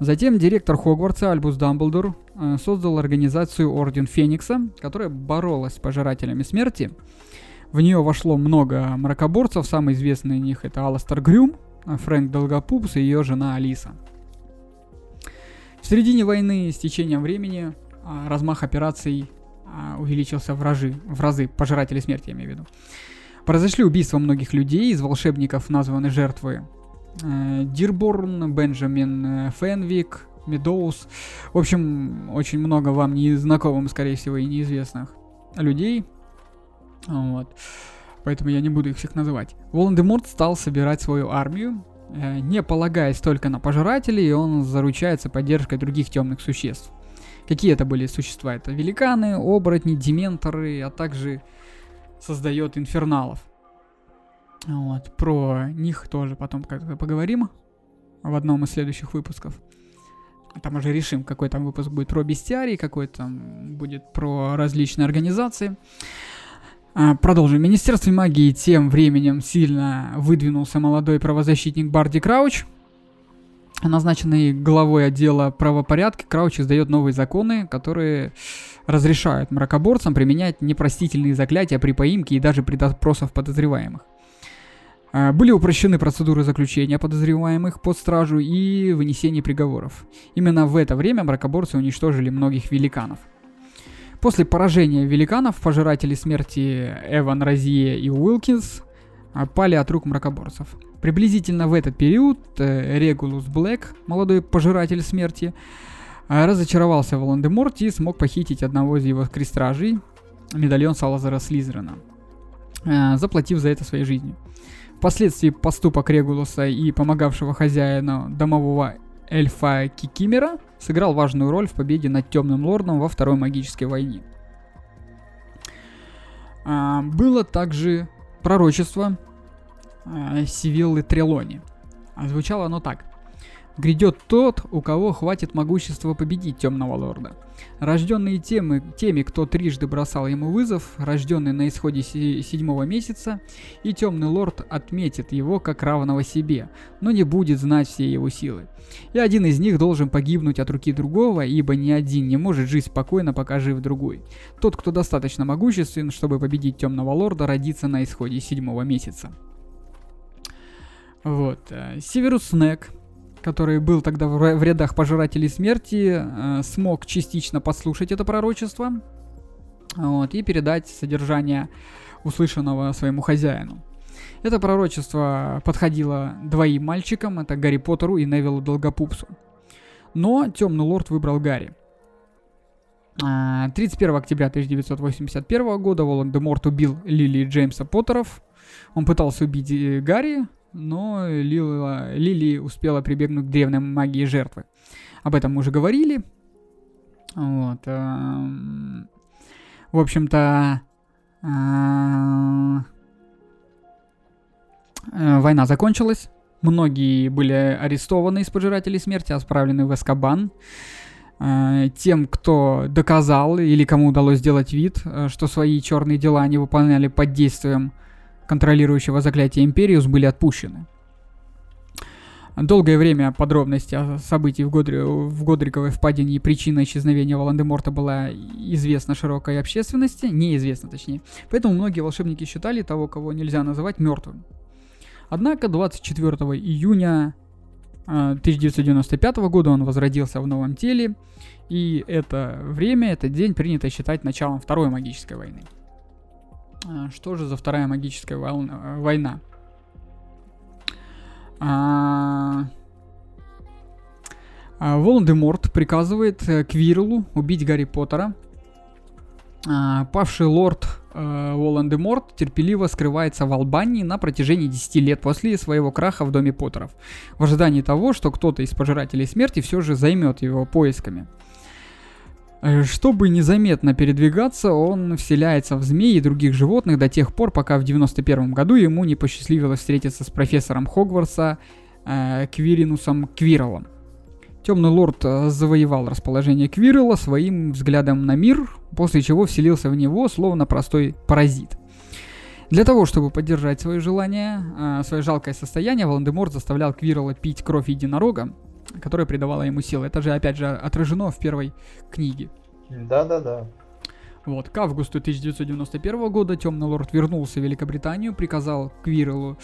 Затем директор Хогвартса Альбус Дамблдор э, создал организацию Орден Феникса, которая боролась с пожирателями смерти. В нее вошло много мракоборцев, самый известный из них это Аластер Грюм, Фрэнк Долгопупс и ее жена Алиса. В середине войны с течением времени а, размах операций увеличился в, разы, в разы, пожиратели смерти я имею в виду. Произошли убийства многих людей, из волшебников названы жертвы Э, Дирборн, Бенджамин э, Фенвик, Медоуз. В общем, очень много вам незнакомым, скорее всего, и неизвестных людей. Вот. Поэтому я не буду их всех называть. Волан-де-Морт стал собирать свою армию, э, не полагаясь только на пожирателей, и он заручается поддержкой других темных существ. Какие это были существа? Это великаны, оборотни, дементоры, а также создает инферналов. Вот, про них тоже потом как-то поговорим в одном из следующих выпусков. Там уже решим, какой там выпуск будет про бестиарий, какой там будет про различные организации. А, продолжим. Министерство магии тем временем сильно выдвинулся молодой правозащитник Барди Крауч. Назначенный главой отдела правопорядка, Крауч издает новые законы, которые разрешают мракоборцам применять непростительные заклятия при поимке и даже при допросах подозреваемых. А, были упрощены процедуры заключения подозреваемых под стражу и вынесения приговоров. Именно в это время мракоборцы уничтожили многих великанов. После поражения великанов пожиратели смерти Эван Розье и Уилкинс а, пали от рук мракоборцев. Приблизительно в этот период э, Регулус Блэк, молодой пожиратель смерти, а, разочаровался в Волан-де-Морте и смог похитить одного из его крестражей, медальон Салазара Слизерина, заплатив за это своей жизнью. Впоследствии поступок Регулуса и помогавшего хозяину домового эльфа Кикимера сыграл важную роль в победе над Темным Лордом во Второй магической войне. А, было также пророчество а, Сивиллы Трелони. А звучало оно так. Грядет тот, у кого хватит могущества победить темного лорда. Рожденные темы, теми, кто трижды бросал ему вызов, рожденный на исходе седьмого месяца, и темный лорд отметит его как равного себе, но не будет знать все его силы. И один из них должен погибнуть от руки другого, ибо ни один не может жить спокойно, пока жив другой. Тот, кто достаточно могуществен, чтобы победить темного лорда, родится на исходе седьмого месяца. Вот. Э, Северус Снег, который был тогда в рядах пожирателей смерти, э, смог частично послушать это пророчество вот, и передать содержание услышанного своему хозяину. Это пророчество подходило двоим мальчикам, это Гарри Поттеру и Невилу Долгопупсу. Но Темный Лорд выбрал Гарри. 31 а, октября 1981 года Волан-де-Морт убил Лили Джеймса Поттеров. Он пытался убить э, Гарри, но Лила, Лили успела прибегнуть к древней магии жертвы. Об этом мы уже говорили. Вот. Эм, в общем-то, э, э, война закончилась. Многие были арестованы из пожирателей смерти, отправлены в Эскобан. Э, тем, кто доказал или кому удалось сделать вид, что свои черные дела они выполняли под действием контролирующего заклятие Империус, были отпущены. Долгое время подробности о событий в, Годри... в Годриковой впадине и причина исчезновения Волан-де-Морта была известна широкой общественности, неизвестна точнее. Поэтому многие волшебники считали того, кого нельзя называть мертвым. Однако 24 июня 1995 э, года он возродился в новом теле, и это время, этот день принято считать началом Второй магической войны. А, что же за вторая магическая волна, война? А... а Волан-де-Морт приказывает э, Квирлу убить Гарри Поттера. А, павший лорд э, Волан-де-Морт терпеливо скрывается в Албании на протяжении 10 лет после своего краха в доме Поттеров, в ожидании того, что кто-то из пожирателей смерти все же займет его поисками. Э, чтобы незаметно передвигаться, он вселяется в змей и других животных до тех пор, пока в 91 году ему не посчастливилось встретиться с профессором Хогвартса э, Квиринусом Квирелом. Темный лорд э, завоевал расположение Квиррелла своим взглядом на мир, после чего вселился в него словно простой паразит. Для того, чтобы поддержать свое желание, э, свое жалкое состояние, Волан-де-Морт заставлял Квиррелла пить кровь единорога, которая придавала ему силы. Это же, опять же, отражено в первой книге. Да-да-да. Вот, к августу 1991 года Темный Лорд вернулся в Великобританию, приказал Квирелу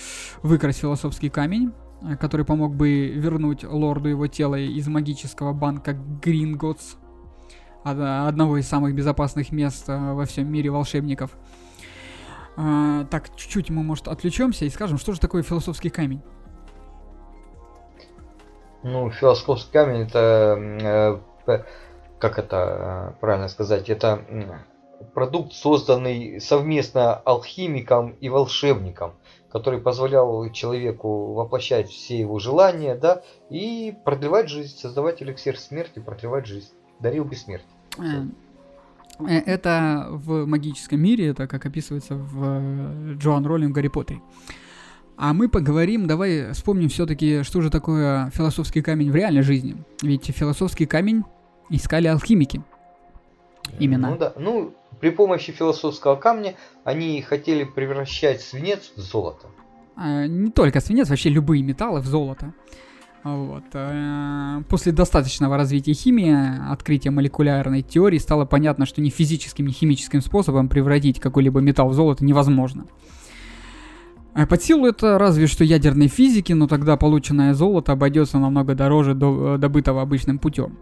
выкрасть философский камень, э, который помог бы вернуть лорду его тело из магического банка Гринготс, одного из самых безопасных мест э, во всем мире волшебников. А, так, чуть-чуть мы, может, отвлечемся и скажем, что же такое философский камень. Ну, философский камень это, э, как это э, правильно сказать, это продукт, созданный совместно алхимиком и волшебником, который позволял человеку воплощать все его желания, да, и продлевать жизнь, создавать эликсир смерти, продлевать жизнь, дарил бессмертие. Э, это в магическом мире, это как описывается в Джоан Роллинг Гарри Поттере. А мы поговорим, давай вспомним все-таки, что же такое философский камень в реальной жизни. Ведь философский камень искали алхимики. Именно. Ну да, ну при помощи философского камня они хотели превращать свинец в золото. А, не только свинец, вообще любые металлы в золото. Вот. Э, после достаточного развития химии, открытия молекулярной теории, стало понятно, что ни физическим, ни химическим способом превратить какой-либо металл в золото невозможно. А под силу это разве что ядерной физики, но тогда полученное золото обойдется намного дороже до, э, добытого обычным путем.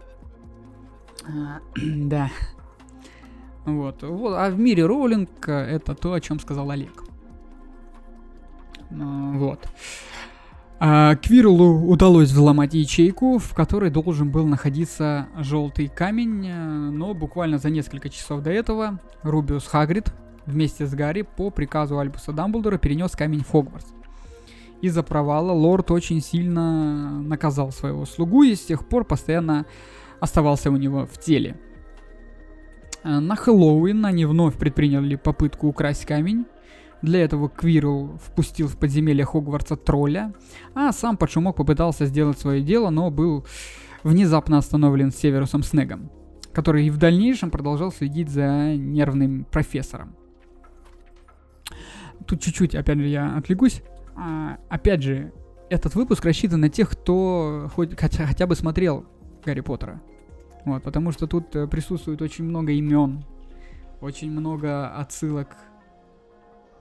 А, [clears throat] да. Вот. вот. А в мире Роулинг э, это то, о чем сказал Олег. Ну, вот. А Квирлу удалось взломать ячейку, в которой должен был находиться желтый камень, э, но буквально за несколько часов до этого Рубиус Хагрид, вместе с Гарри по приказу Альбуса Дамблдора перенес камень в Хогвартс. Из-за провала лорд очень сильно наказал своего слугу и с тех пор постоянно оставался у него в теле. Э, на Хэллоуин они вновь предприняли попытку украсть камень, Для этого Квирл впустил в подземелье Хогвартса тролля, а сам под шумок попытался сделать свое дело, но был внезапно остановлен Северусом Снегом, который и в дальнейшем продолжал следить за нервным профессором. Тут чуть-чуть, опять же, я отвлекусь. А, опять же, этот выпуск рассчитан на тех, кто хоть, хотя, хотя бы смотрел Гарри Поттера. Вот, потому что тут э, присутствует очень много имен, очень много отсылок.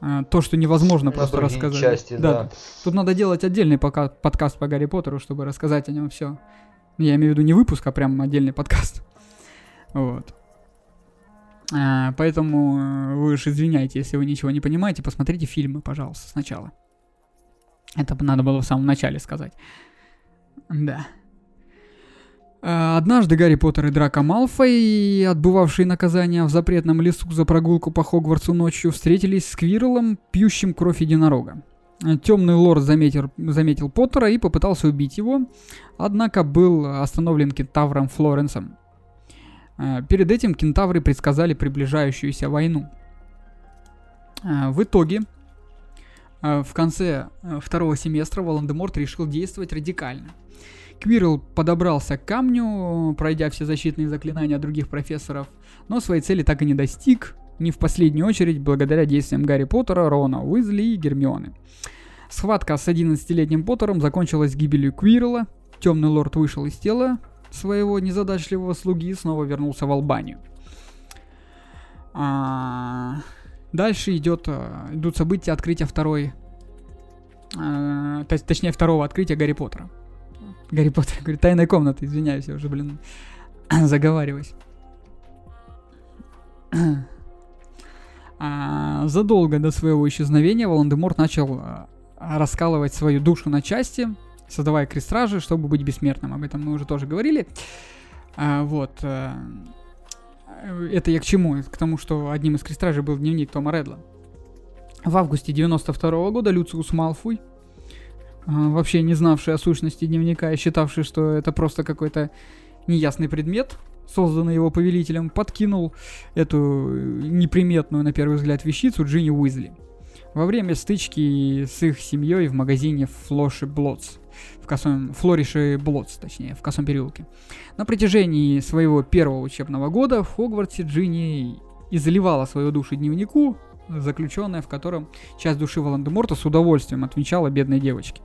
А, то, что невозможно На просто другие рассказать. части, да. Тут надо делать отдельный пока подкаст по Гарри Поттеру, чтобы рассказать о нем все. Я имею в виду не выпуск, а прям отдельный подкаст. Вот. А, поэтому э, вы уж извиняйте, если вы ничего не понимаете, посмотрите фильмы, пожалуйста, сначала. Это надо было в самом начале сказать. Да. А, Однажды Гарри Поттер и Драко Малфой, отбывавшие наказание в запретном лесу за прогулку по Хогвартсу ночью, встретились с Квирлом, пьющим кровь единорога. Темный лорд заметил, заметил Поттера и попытался убить его, однако был остановлен кентавром Флоренсом. А, Перед этим кентавры предсказали приближающуюся войну. А, В итоге, а, в конце второго семестра Волан-де-Морт решил действовать радикально. Квирл подобрался к камню, пройдя все защитные заклинания других профессоров, но своей цели так и не достиг, не в последнюю очередь благодаря действиям Гарри Поттера, Рона Уизли и Гермионы. Схватка с 11-летним Поттером закончилась гибелью Квирла, темный лорд вышел из тела своего незадачливого слуги снова вернулся в Албанию. А, Дальше идет, а, идут события открытия второй, а, точнее второго открытия Гарри Поттера. Гарри Поттер, говорю, тайная комната, извиняюсь, я уже, блин, [clears throat] заговариваюсь. [clears throat] А, задолго до своего исчезновения Волан-де-Морт начал а, раскалывать свою душу на части, создавая крестражи, чтобы быть бессмертным. Об этом мы уже тоже говорили. А, вот. а, это я к чему? К тому, что одним из крестражей был дневник Тома Редла. В августе 92 года Люциус Малфуй, а, вообще не знавший о сущности дневника и считавший, что это просто какой-то неясный предмет, созданный его повелителем, подкинул эту неприметную на первый взгляд вещицу Джинни Уизли. Во время стычки с их семьей в магазине Флоши Блотс, в косом, Флориши Блотс, точнее, в косом переулке. На протяжении своего первого учебного года в Хогвартсе Джинни изливала свою душу дневнику, заключенная в котором часть души Волан-де-Морта с удовольствием отвечала бедной девочке.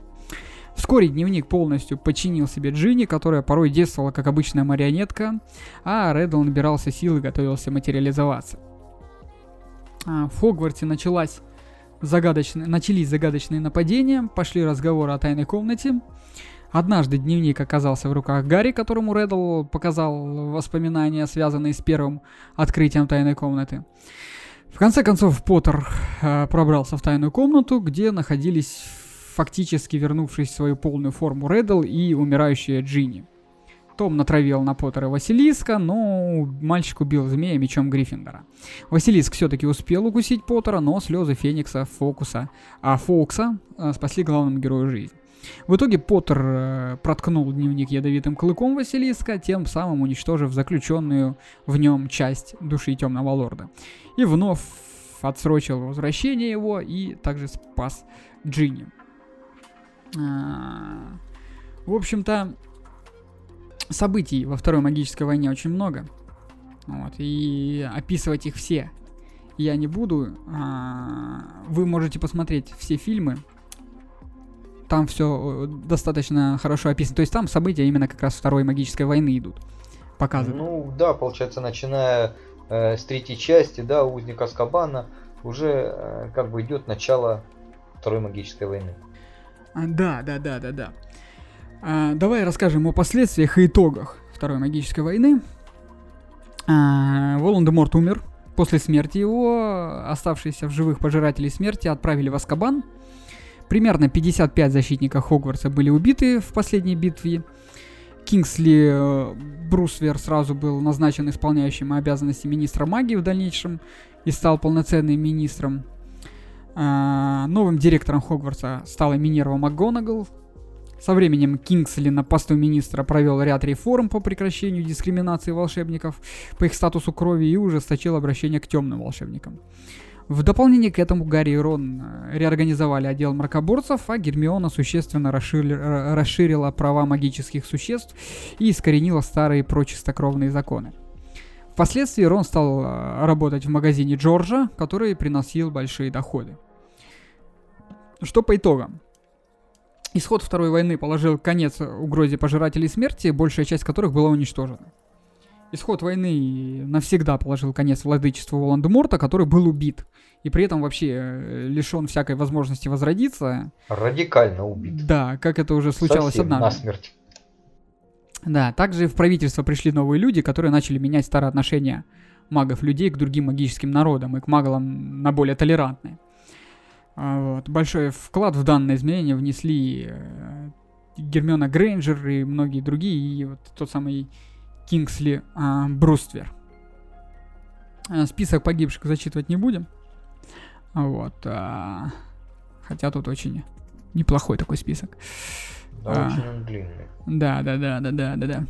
Вскоре дневник полностью подчинил себе Джинни, которая порой действовала как обычная марионетка, а Реддл набирался сил и готовился материализоваться. А, В Хогвартсе началась загадочные, начались загадочные нападения, пошли разговоры о тайной комнате. Однажды дневник оказался в руках Гарри, которому Реддл показал воспоминания, связанные с первым открытием тайной комнаты. В конце концов, Поттер э, пробрался в тайную комнату, где находились фактически вернувшись в свою полную форму Реддл и умирающая Джинни. Том натравил на Поттера Василиска, но мальчик убил змея мечом Гриффиндора. Василиск все-таки успел укусить Поттера, но слезы Феникса, Фокуса, а Фокса э, спасли главному герою жизнь. В итоге Поттер э, проткнул дневник ядовитым клыком Василиска, тем самым уничтожив заключенную в нем часть души Темного Лорда. И вновь отсрочил возвращение его и также спас Джинни. А, В общем-то, событий во Второй магической войне очень много. Вот, и описывать их все я не буду. А, Вы можете посмотреть все фильмы. Там все достаточно хорошо описано. То есть там события именно как раз Второй магической войны идут. Показывают. Ну да, получается, начиная э, с третьей части, да, Узник Аскабана, уже э, как бы идет начало Второй магической войны. А, Да, да, да, да, да. А, давай расскажем о последствиях и итогах Второй магической войны. А, Волан-де-Морт умер. После смерти его оставшиеся в живых пожиратели смерти отправили в Аскабан. Примерно 55 защитников Хогвартса были убиты в последней битве. Кингсли э, Брусвер сразу был назначен исполняющим обязанности министра магии в дальнейшем и стал полноценным министром. А, новым директором Хогвартса стала Минерва МакГонагал. Со временем Кингсли на посту министра провел ряд реформ по прекращению дискриминации волшебников по их статусу крови и ужесточил обращение к темным волшебникам. В дополнение к этому Гарри и Рон э, реорганизовали отдел мракоборцев, а Гермиона существенно расширили, расширила права магических существ и искоренила старые прочистокровные законы. Впоследствии Рон стал э, работать в магазине Джорджа, который приносил большие доходы. Что по итогам? Исход Второй войны положил конец угрозе пожирателей смерти, большая часть которых была уничтожена. Исход войны навсегда положил конец владычеству Волан-де-Морта, который был убит. И при этом вообще э, лишен всякой возможности возродиться. Радикально убит. Да, как это уже случалось Совсем однажды. насмерть. Да, также в правительство пришли новые люди, которые начали менять старое отношение магов-людей к другим магическим народам и к маглам на более толерантные. А, Вот. Большой вклад в данное изменение внесли э, Гермиона Грейнджер и многие другие, и вот тот самый Кингсли а, Бруствер. А, Список погибших зачитывать не будем. Вот. а, Хотя тут очень неплохой такой список. Да, А. очень длинный. Да, да, да, да, да, да, да.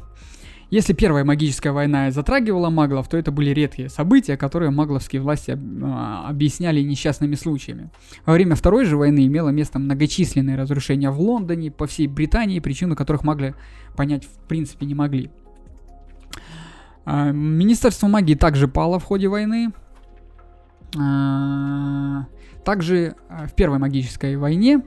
Если первая магическая война затрагивала маглов, то это были редкие события, которые магловские власти а, объясняли несчастными случаями. Во время Второй же войны имело место многочисленные разрушения в Лондоне, по всей Британии, причину которых могли понять в принципе не могли. А, Министерство магии также пало в ходе войны. А, Также в Первой магической войне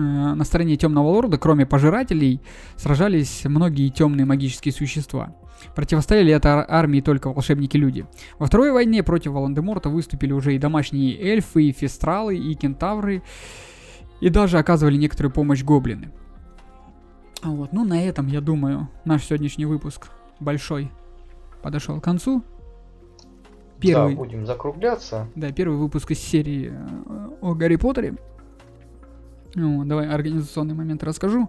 на стороне Темного Лорда, кроме пожирателей, сражались многие темные магические существа. Противостояли этой ар- армии только волшебники-люди. Во Второй войне против Волан-де-Морта выступили уже и домашние эльфы, и фестралы, и кентавры, и даже оказывали некоторую помощь гоблины. А Вот, ну на этом, я думаю, наш сегодняшний выпуск большой подошел к концу. Первый, Да, будем закругляться. да, первый выпуск из серии э, о Гарри Поттере. Ну, давай организационный момент расскажу.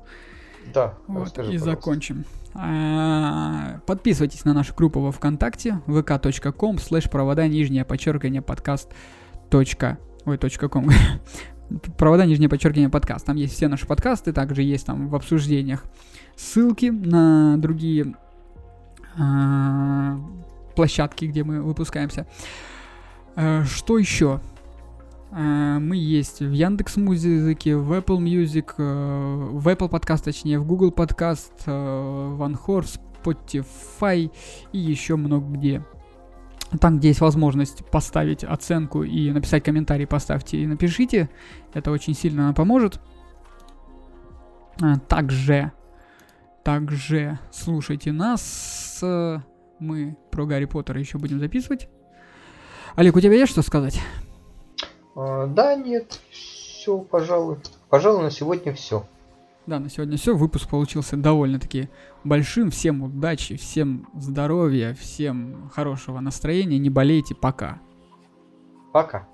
Да, Вот, расскажи, и пожалуйста. закончим. А, Подписывайтесь на нашу группу во Вконтакте vk.com слэш провода нижнее подчеркивание подкаст. точка- Ой, точка ком. [laughs] Провода нижнее подчеркивание подкаст. Там есть все наши подкасты, также есть там в обсуждениях ссылки на другие а, площадки, где мы выпускаемся. Э, Что еще? Э, Мы есть в Яндекс Музыке, в Apple Music, э, в Apple подкаст, точнее, в Google подкаст, э, в Anchor, Spotify и еще много где. Там, где есть возможность поставить оценку и написать комментарий, поставьте и напишите. Это очень сильно нам поможет. А, Также, также слушайте нас. Мы про Гарри Поттера еще будем записывать. Олег, у тебя есть что сказать? А, да, нет, все, пожалуй. Пожалуй, на сегодня все. Да, на сегодня все. Выпуск получился довольно-таки большим. Всем удачи, всем здоровья, всем хорошего настроения. Не болейте. Пока. Пока.